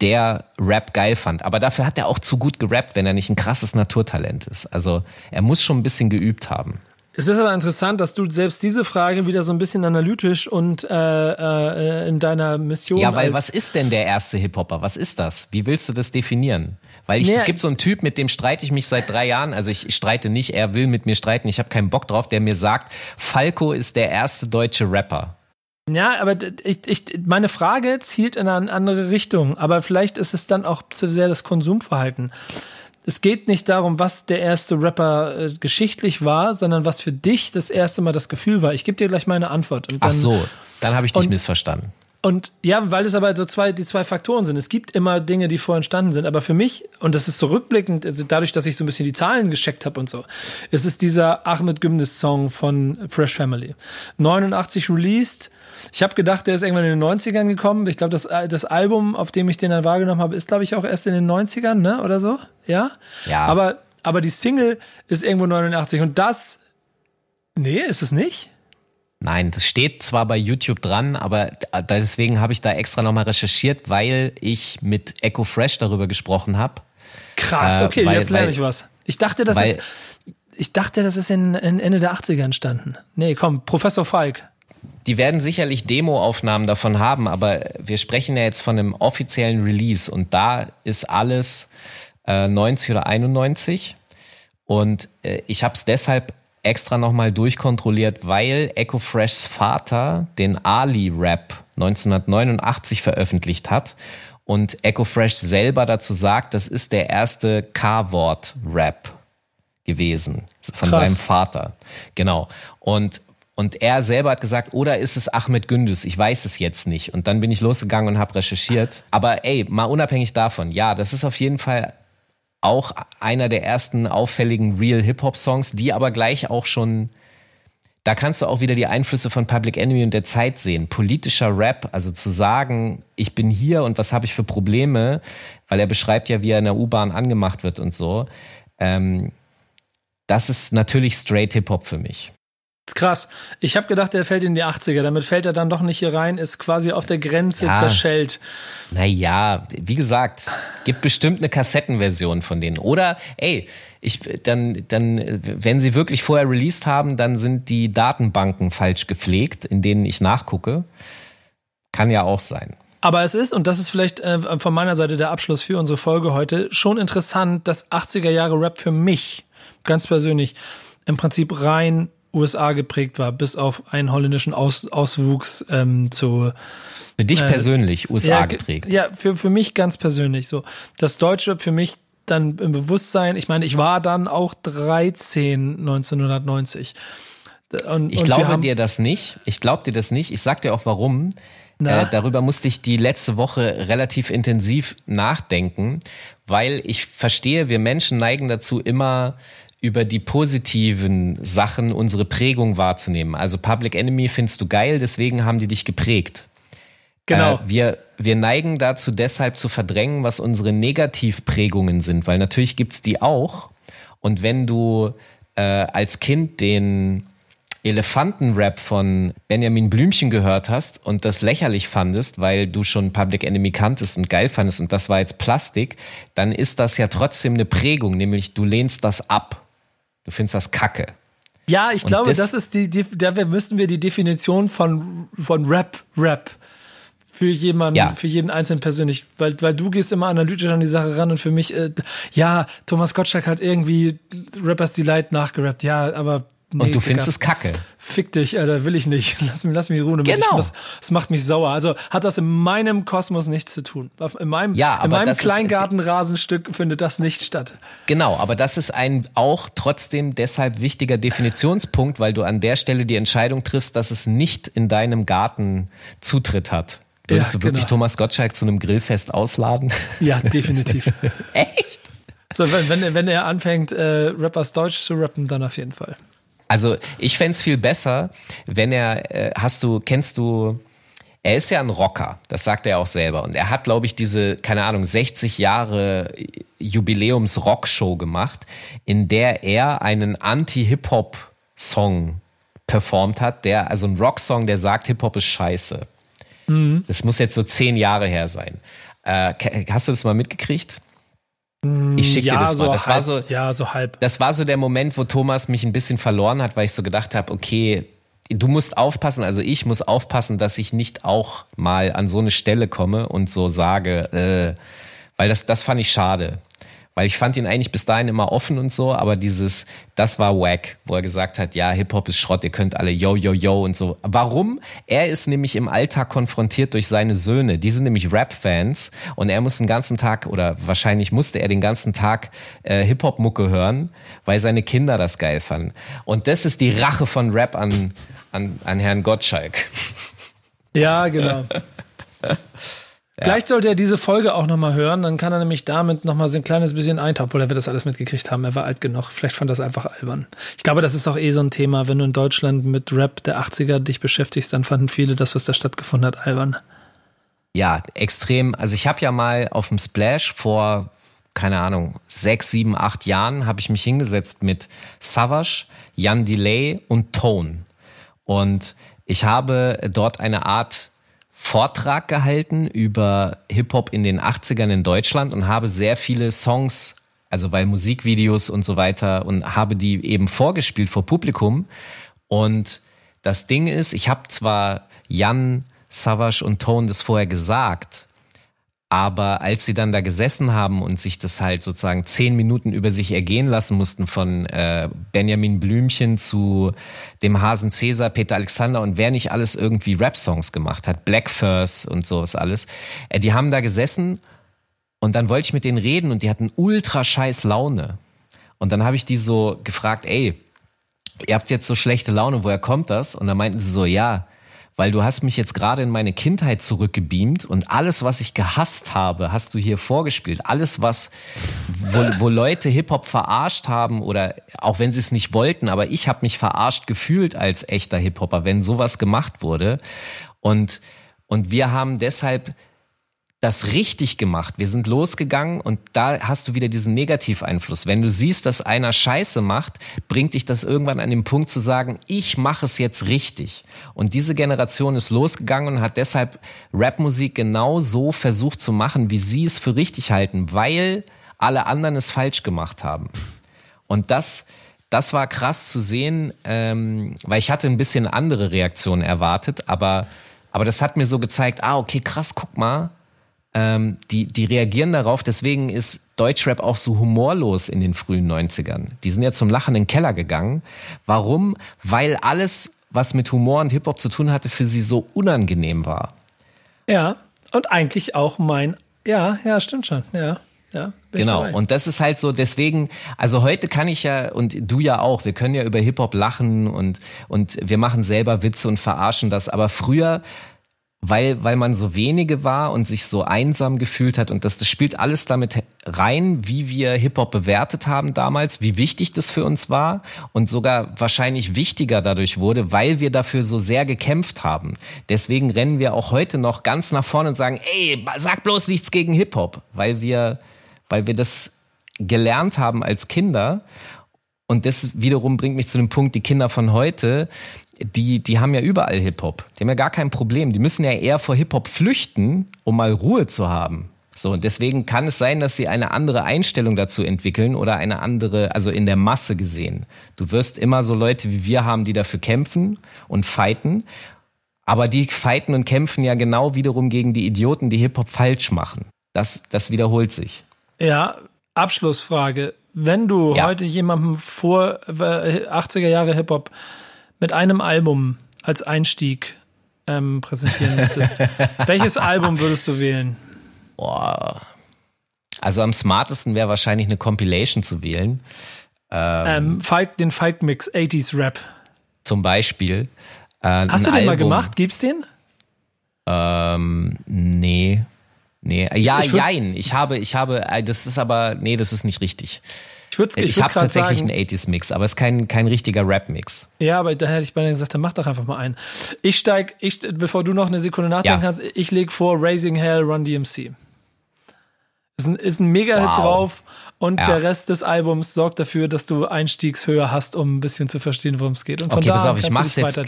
der Rap geil fand. Aber dafür hat er auch zu gut gerappt, wenn er nicht ein krasses Naturtalent ist. Also, er muss schon ein bisschen geübt haben. Es ist aber interessant, dass du selbst diese Frage wieder so ein bisschen analytisch und äh, äh, in deiner Mission. Ja, weil was ist denn der erste Hip-Hopper? Was ist das? Wie willst du das definieren? Weil ich, Nee, es gibt so einen Typ, mit dem streite ich mich seit drei Jahren. Also ich, ich streite nicht, er will mit mir streiten. Ich habe keinen Bock drauf, der mir sagt, Falco ist der erste deutsche Rapper. Ja, aber ich, ich, meine Frage zielt in eine andere Richtung. Aber vielleicht ist es dann auch zu sehr das Konsumverhalten. Es geht nicht darum, was der erste Rapper äh, geschichtlich war, sondern was für dich das erste Mal das Gefühl war. Ich gebe dir gleich meine Antwort. Und dann, Ach so, dann habe ich dich Und- missverstanden. Und ja, weil es aber so zwei, die zwei Faktoren sind. Es gibt immer Dinge, die vorher entstanden sind. Aber für mich, und das ist so rückblickend, also dadurch, dass ich so ein bisschen die Zahlen gecheckt habe und so, es ist dieser Ahmed Gümnis Song von Fresh Family. 89 released. Ich habe gedacht, der ist irgendwann in den 90ern gekommen. Ich glaube, das, das Album, auf dem ich den dann wahrgenommen habe, ist, glaube ich, auch erst in den 90ern, ne? Oder so? Ja? Ja. Aber aber die Single ist irgendwo 89 und das. Nee, ist es nicht? Nein, das steht zwar bei YouTube dran, aber deswegen habe ich da extra nochmal recherchiert, weil ich mit Echo Fresh darüber gesprochen habe. Krass, okay, äh, weil, jetzt lerne ich was. Ich dachte, das weil, ist. Ich dachte, das ist in, in Ende der 80er entstanden. Nee, komm, Professor Falk. Die werden sicherlich Demoaufnahmen davon haben, aber wir sprechen ja jetzt von einem offiziellen Release und da ist alles äh, 90 oder 91. Und äh, ich habe es deshalb extra nochmal durchkontrolliert, weil Echo Freshs Vater den Ali-Rap 1989 veröffentlicht hat und Echo Fresh selber dazu sagt, das ist der erste K-Wort-Rap gewesen von Krass. seinem Vater. Genau. Und und er selber hat gesagt, oder ist es Ahmed Gündüz? Ich weiß es jetzt nicht. Und dann bin ich losgegangen und habe recherchiert. Aber ey, mal unabhängig davon, ja, das ist auf jeden Fall auch einer der ersten auffälligen Real Hip-Hop-Songs, die aber gleich auch schon, da kannst du auch wieder die Einflüsse von Public Enemy und der Zeit sehen. Politischer Rap, also zu sagen, ich bin hier und was habe ich für Probleme, weil er beschreibt ja, wie er in der U-Bahn angemacht wird und so. Ähm, das ist natürlich straight Hip-Hop für mich. Krass. Ich habe gedacht, er fällt in die 80er. Damit fällt er dann doch nicht hier rein, ist quasi auf der Grenze ja. zerschellt. Naja, wie gesagt, gibt bestimmt eine Kassettenversion von denen. Oder, ey, ich, dann, dann, wenn sie wirklich vorher released haben, dann sind die Datenbanken falsch gepflegt, in denen ich nachgucke. Kann ja auch sein. Aber es ist, und das ist vielleicht äh, von meiner Seite der Abschluss für unsere Folge heute, schon interessant, dass 80er Jahre Rap für mich ganz persönlich im Prinzip rein USA geprägt war, bis auf einen holländischen Aus, Auswuchs ähm, zu. Für dich äh, persönlich USA ja, geprägt. Ja, für, für mich ganz persönlich so. Das Deutsche für mich dann im Bewusstsein, ich meine, ich war dann auch 13 1990. Und, ich und glaube dir das nicht. Ich glaube dir das nicht. Ich sag dir auch warum. Äh, darüber musste ich die letzte Woche relativ intensiv nachdenken, weil ich verstehe, wir Menschen neigen dazu, immer über die positiven Sachen unsere Prägung wahrzunehmen. Also Public Enemy findest du geil, deswegen haben die dich geprägt. Genau. Äh, wir, wir neigen dazu deshalb zu verdrängen, was unsere Negativprägungen sind, weil natürlich gibt's die auch. Und wenn du äh, als Kind den Elefantenrap von Benjamin Blümchen gehört hast und das lächerlich fandest, weil du schon Public Enemy kanntest und geil fandest und das war jetzt Plastik, dann ist das ja trotzdem eine Prägung, nämlich du lehnst das ab. Du findest das kacke. Ja, ich und glaube, das, das, ist die, die, da müssen wir die Definition von, von Rap, Rap für jemanden, ja. für jeden Einzelnen persönlich, weil, weil du gehst immer analytisch an die Sache ran und für mich, äh, ja, Thomas Gottschalk hat irgendwie Rappers Delight nachgerappt, ja, aber Nee, und du findest es kacke. Fick dich, Alter, will ich nicht. Lass mich, lass mich ruhen. Genau. Das, das, macht mich sauer. Also hat das in meinem Kosmos nichts zu tun. In meinem, ja, in meinem Kleingartenrasenstück findet das nicht statt. Genau, aber das ist ein auch trotzdem deshalb wichtiger Definitionspunkt, weil du an der Stelle die Entscheidung triffst, dass es nicht in deinem Garten Zutritt hat. Würdest ja, du wirklich genau. Thomas Gottschalk zu einem Grillfest ausladen? Ja, definitiv. Echt? So, wenn, wenn, wenn er anfängt, äh, Rappers Deutsch zu rappen, dann auf jeden Fall. Also ich fände viel besser, wenn er, äh, hast du, kennst du, er ist ja ein Rocker, das sagt er auch selber. Und er hat, glaube ich, diese, keine Ahnung, 60 Jahre Jubiläums-Rockshow gemacht, in der er einen Anti-Hip-Hop-Song performt hat, der, also ein Rocksong, der sagt, Hip-Hop ist scheiße. Mhm. Das muss jetzt so zehn Jahre her sein. Äh, hast du das mal mitgekriegt? Ich schicke ja, dir das so mal. Das halb, war so, ja, so halb. Das war so der Moment, wo Thomas mich ein bisschen verloren hat, weil ich so gedacht habe, okay, du musst aufpassen, also ich muss aufpassen, dass ich nicht auch mal an so eine Stelle komme und so sage, äh, weil das, das fand ich schade. Weil ich fand ihn eigentlich bis dahin immer offen und so, aber dieses, das war wack, wo er gesagt hat, ja, Hip-Hop ist Schrott, ihr könnt alle yo, yo, yo und so. Warum? Er ist nämlich im Alltag konfrontiert durch seine Söhne. Die sind nämlich Rap-Fans und er muss den ganzen Tag, oder wahrscheinlich musste er den ganzen Tag äh, Hip-Hop-Mucke hören, weil seine Kinder das geil fanden. Und das ist die Rache von Rap an, an, an Herrn Gottschalk. Ja, genau. Ja. Vielleicht sollte er diese Folge auch nochmal hören, dann kann er nämlich damit nochmal so ein kleines bisschen eintauchen, obwohl er wird das alles mitgekriegt haben. Er war alt genug. Vielleicht fand das einfach albern. Ich glaube, das ist auch eh so ein Thema. Wenn du in Deutschland mit Rap der 80er dich beschäftigst, dann fanden viele das, was da stattgefunden hat, albern. Ja, extrem. Also ich habe ja mal auf dem Splash vor keine Ahnung, sechs, sieben, acht Jahren habe ich mich hingesetzt mit Savage, Jan Delay und Tone. Und ich habe dort eine Art Vortrag gehalten über Hip-Hop in den 80ern in Deutschland und habe sehr viele Songs, also weil Musikvideos und so weiter, und habe die eben vorgespielt vor Publikum. Und das Ding ist, ich habe zwar Jan, Savage und Tone das vorher gesagt, aber als sie dann da gesessen haben und sich das halt sozusagen zehn Minuten über sich ergehen lassen mussten, von äh, Benjamin Blümchen zu dem Hasen Cäsar, Peter Alexander und wer nicht alles irgendwie Rap-Songs gemacht hat, Black Furs und sowas alles, äh, die haben da gesessen und dann wollte ich mit denen reden und die hatten ultra scheiß Laune. Und dann habe ich die so gefragt, ey, ihr habt jetzt so schlechte Laune, woher kommt das? Und dann meinten sie so, ja, weil du hast mich jetzt gerade in meine Kindheit zurückgebeamt und alles, was ich gehasst habe, hast du hier vorgespielt. Alles, was, wo, wo Leute Hip-Hop verarscht haben oder auch wenn sie es nicht wollten, aber ich habe mich verarscht gefühlt als echter Hip-Hopper, wenn sowas gemacht wurde. Und, und wir haben deshalb das richtig gemacht. Wir sind losgegangen und da hast du wieder diesen Negativeinfluss. Wenn du siehst, dass einer Scheiße macht, bringt dich das irgendwann an den Punkt zu sagen, ich mache es jetzt richtig. Und diese Generation ist losgegangen und hat deshalb Rapmusik genau so versucht zu machen, wie sie es für richtig halten, weil alle anderen es falsch gemacht haben. Und das, das war krass zu sehen, ähm, weil ich hatte ein bisschen andere Reaktionen erwartet, aber, aber das hat mir so gezeigt, ah, okay, krass, guck mal, ähm, die, die reagieren darauf. Deswegen ist Deutschrap auch so humorlos in den frühen 90ern. Die sind ja zum Lachen in den Keller gegangen. Warum? Weil alles, was mit Humor und Hip-Hop zu tun hatte, für sie so unangenehm war. Ja, und eigentlich auch mein, ja, ja, stimmt schon, ja. Ja, genau, und das ist halt so, deswegen, also heute kann ich ja, und du ja auch, wir können ja über Hip-Hop lachen und, und wir machen selber Witze und verarschen das, aber früher weil, weil man so wenige war und sich so einsam gefühlt hat. Und das, das spielt alles damit rein, wie wir Hip-Hop bewertet haben damals, wie wichtig das für uns war und sogar wahrscheinlich wichtiger dadurch wurde, weil wir dafür so sehr gekämpft haben. Deswegen rennen wir auch heute noch ganz nach vorne und sagen, ey, sag bloß nichts gegen Hip-Hop, weil wir, weil wir das gelernt haben als Kinder. Und das wiederum bringt mich zu dem Punkt, die Kinder von heute, die, die haben ja überall Hip-Hop. Die haben ja gar kein Problem. Die müssen ja eher vor Hip-Hop flüchten, um mal Ruhe zu haben. So, und deswegen kann es sein, dass sie eine andere Einstellung dazu entwickeln oder eine andere, also in der Masse gesehen. Du wirst immer so Leute wie wir haben, die dafür kämpfen und fighten. Aber die fighten und kämpfen ja genau wiederum gegen die Idioten, die Hip-Hop falsch machen. Das, das wiederholt sich. Ja, Abschlussfrage. Wenn du ja. heute jemandem vor 80er äh, Jahre Hip-Hop mit einem Album als Einstieg ähm, präsentieren müsstest, welches Album würdest du wählen? Boah. Also am smartesten wäre wahrscheinlich eine Compilation zu wählen. Ähm, ähm, Fight, den Fight Mix 80s Rap. Zum Beispiel. Äh, Hast du den Album, mal gemacht? Gibt's den? Ähm, nee. Nee. Ja, ich, ich jein. Ich habe, ich habe, äh, das ist aber, nee, das ist nicht richtig. Ich, würd, ich, ich habe tatsächlich sagen, einen 80s-Mix, aber es ist kein, kein richtiger Rap-Mix. Ja, aber da hätte ich beinahe gesagt, dann mach doch einfach mal einen. Ich steig, ich, bevor du noch eine Sekunde nachdenken ja. kannst, ich lege vor Raising Hell Run DMC. Ist ein, ist ein Mega-Hit wow. drauf und ja. der Rest des Albums sorgt dafür, dass du Einstiegshöhe hast, um ein bisschen zu verstehen, worum es geht. Und von okay, da pass auf, ich mach's jetzt.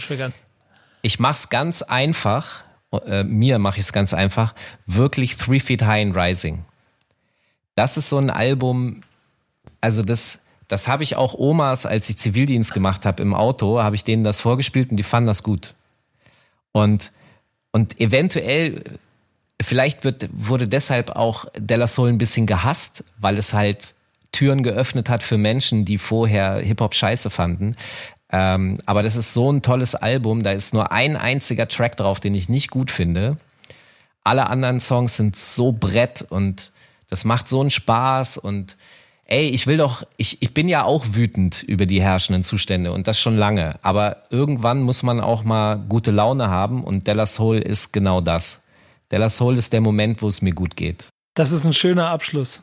Ich mach's ganz einfach. Äh, mir mache ich es ganz einfach. Wirklich Three Feet High and Rising. Das ist so ein Album, also das, das habe ich auch Omas, als ich Zivildienst gemacht habe im Auto, habe ich denen das vorgespielt und die fanden das gut. Und, und eventuell, vielleicht wird, wurde deshalb auch Della Soul ein bisschen gehasst, weil es halt Türen geöffnet hat für Menschen, die vorher Hip-Hop scheiße fanden. Ähm, aber das ist so ein tolles Album, da ist nur ein einziger Track drauf, den ich nicht gut finde. Alle anderen Songs sind so brett und das macht so einen Spaß und ey, ich will doch, ich, ich bin ja auch wütend über die herrschenden Zustände und das schon lange. Aber irgendwann muss man auch mal gute Laune haben und Della Soul ist genau das. Della Soul ist der Moment, wo es mir gut geht. Das ist ein schöner Abschluss.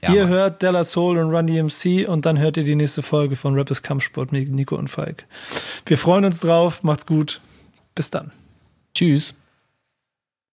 Ja, ihr Mann. hört Della Soul und Run DMC und dann hört ihr die nächste Folge von Rappers Kampfsport mit Nico und Falk. Wir freuen uns drauf, macht's gut. Bis dann. Tschüss.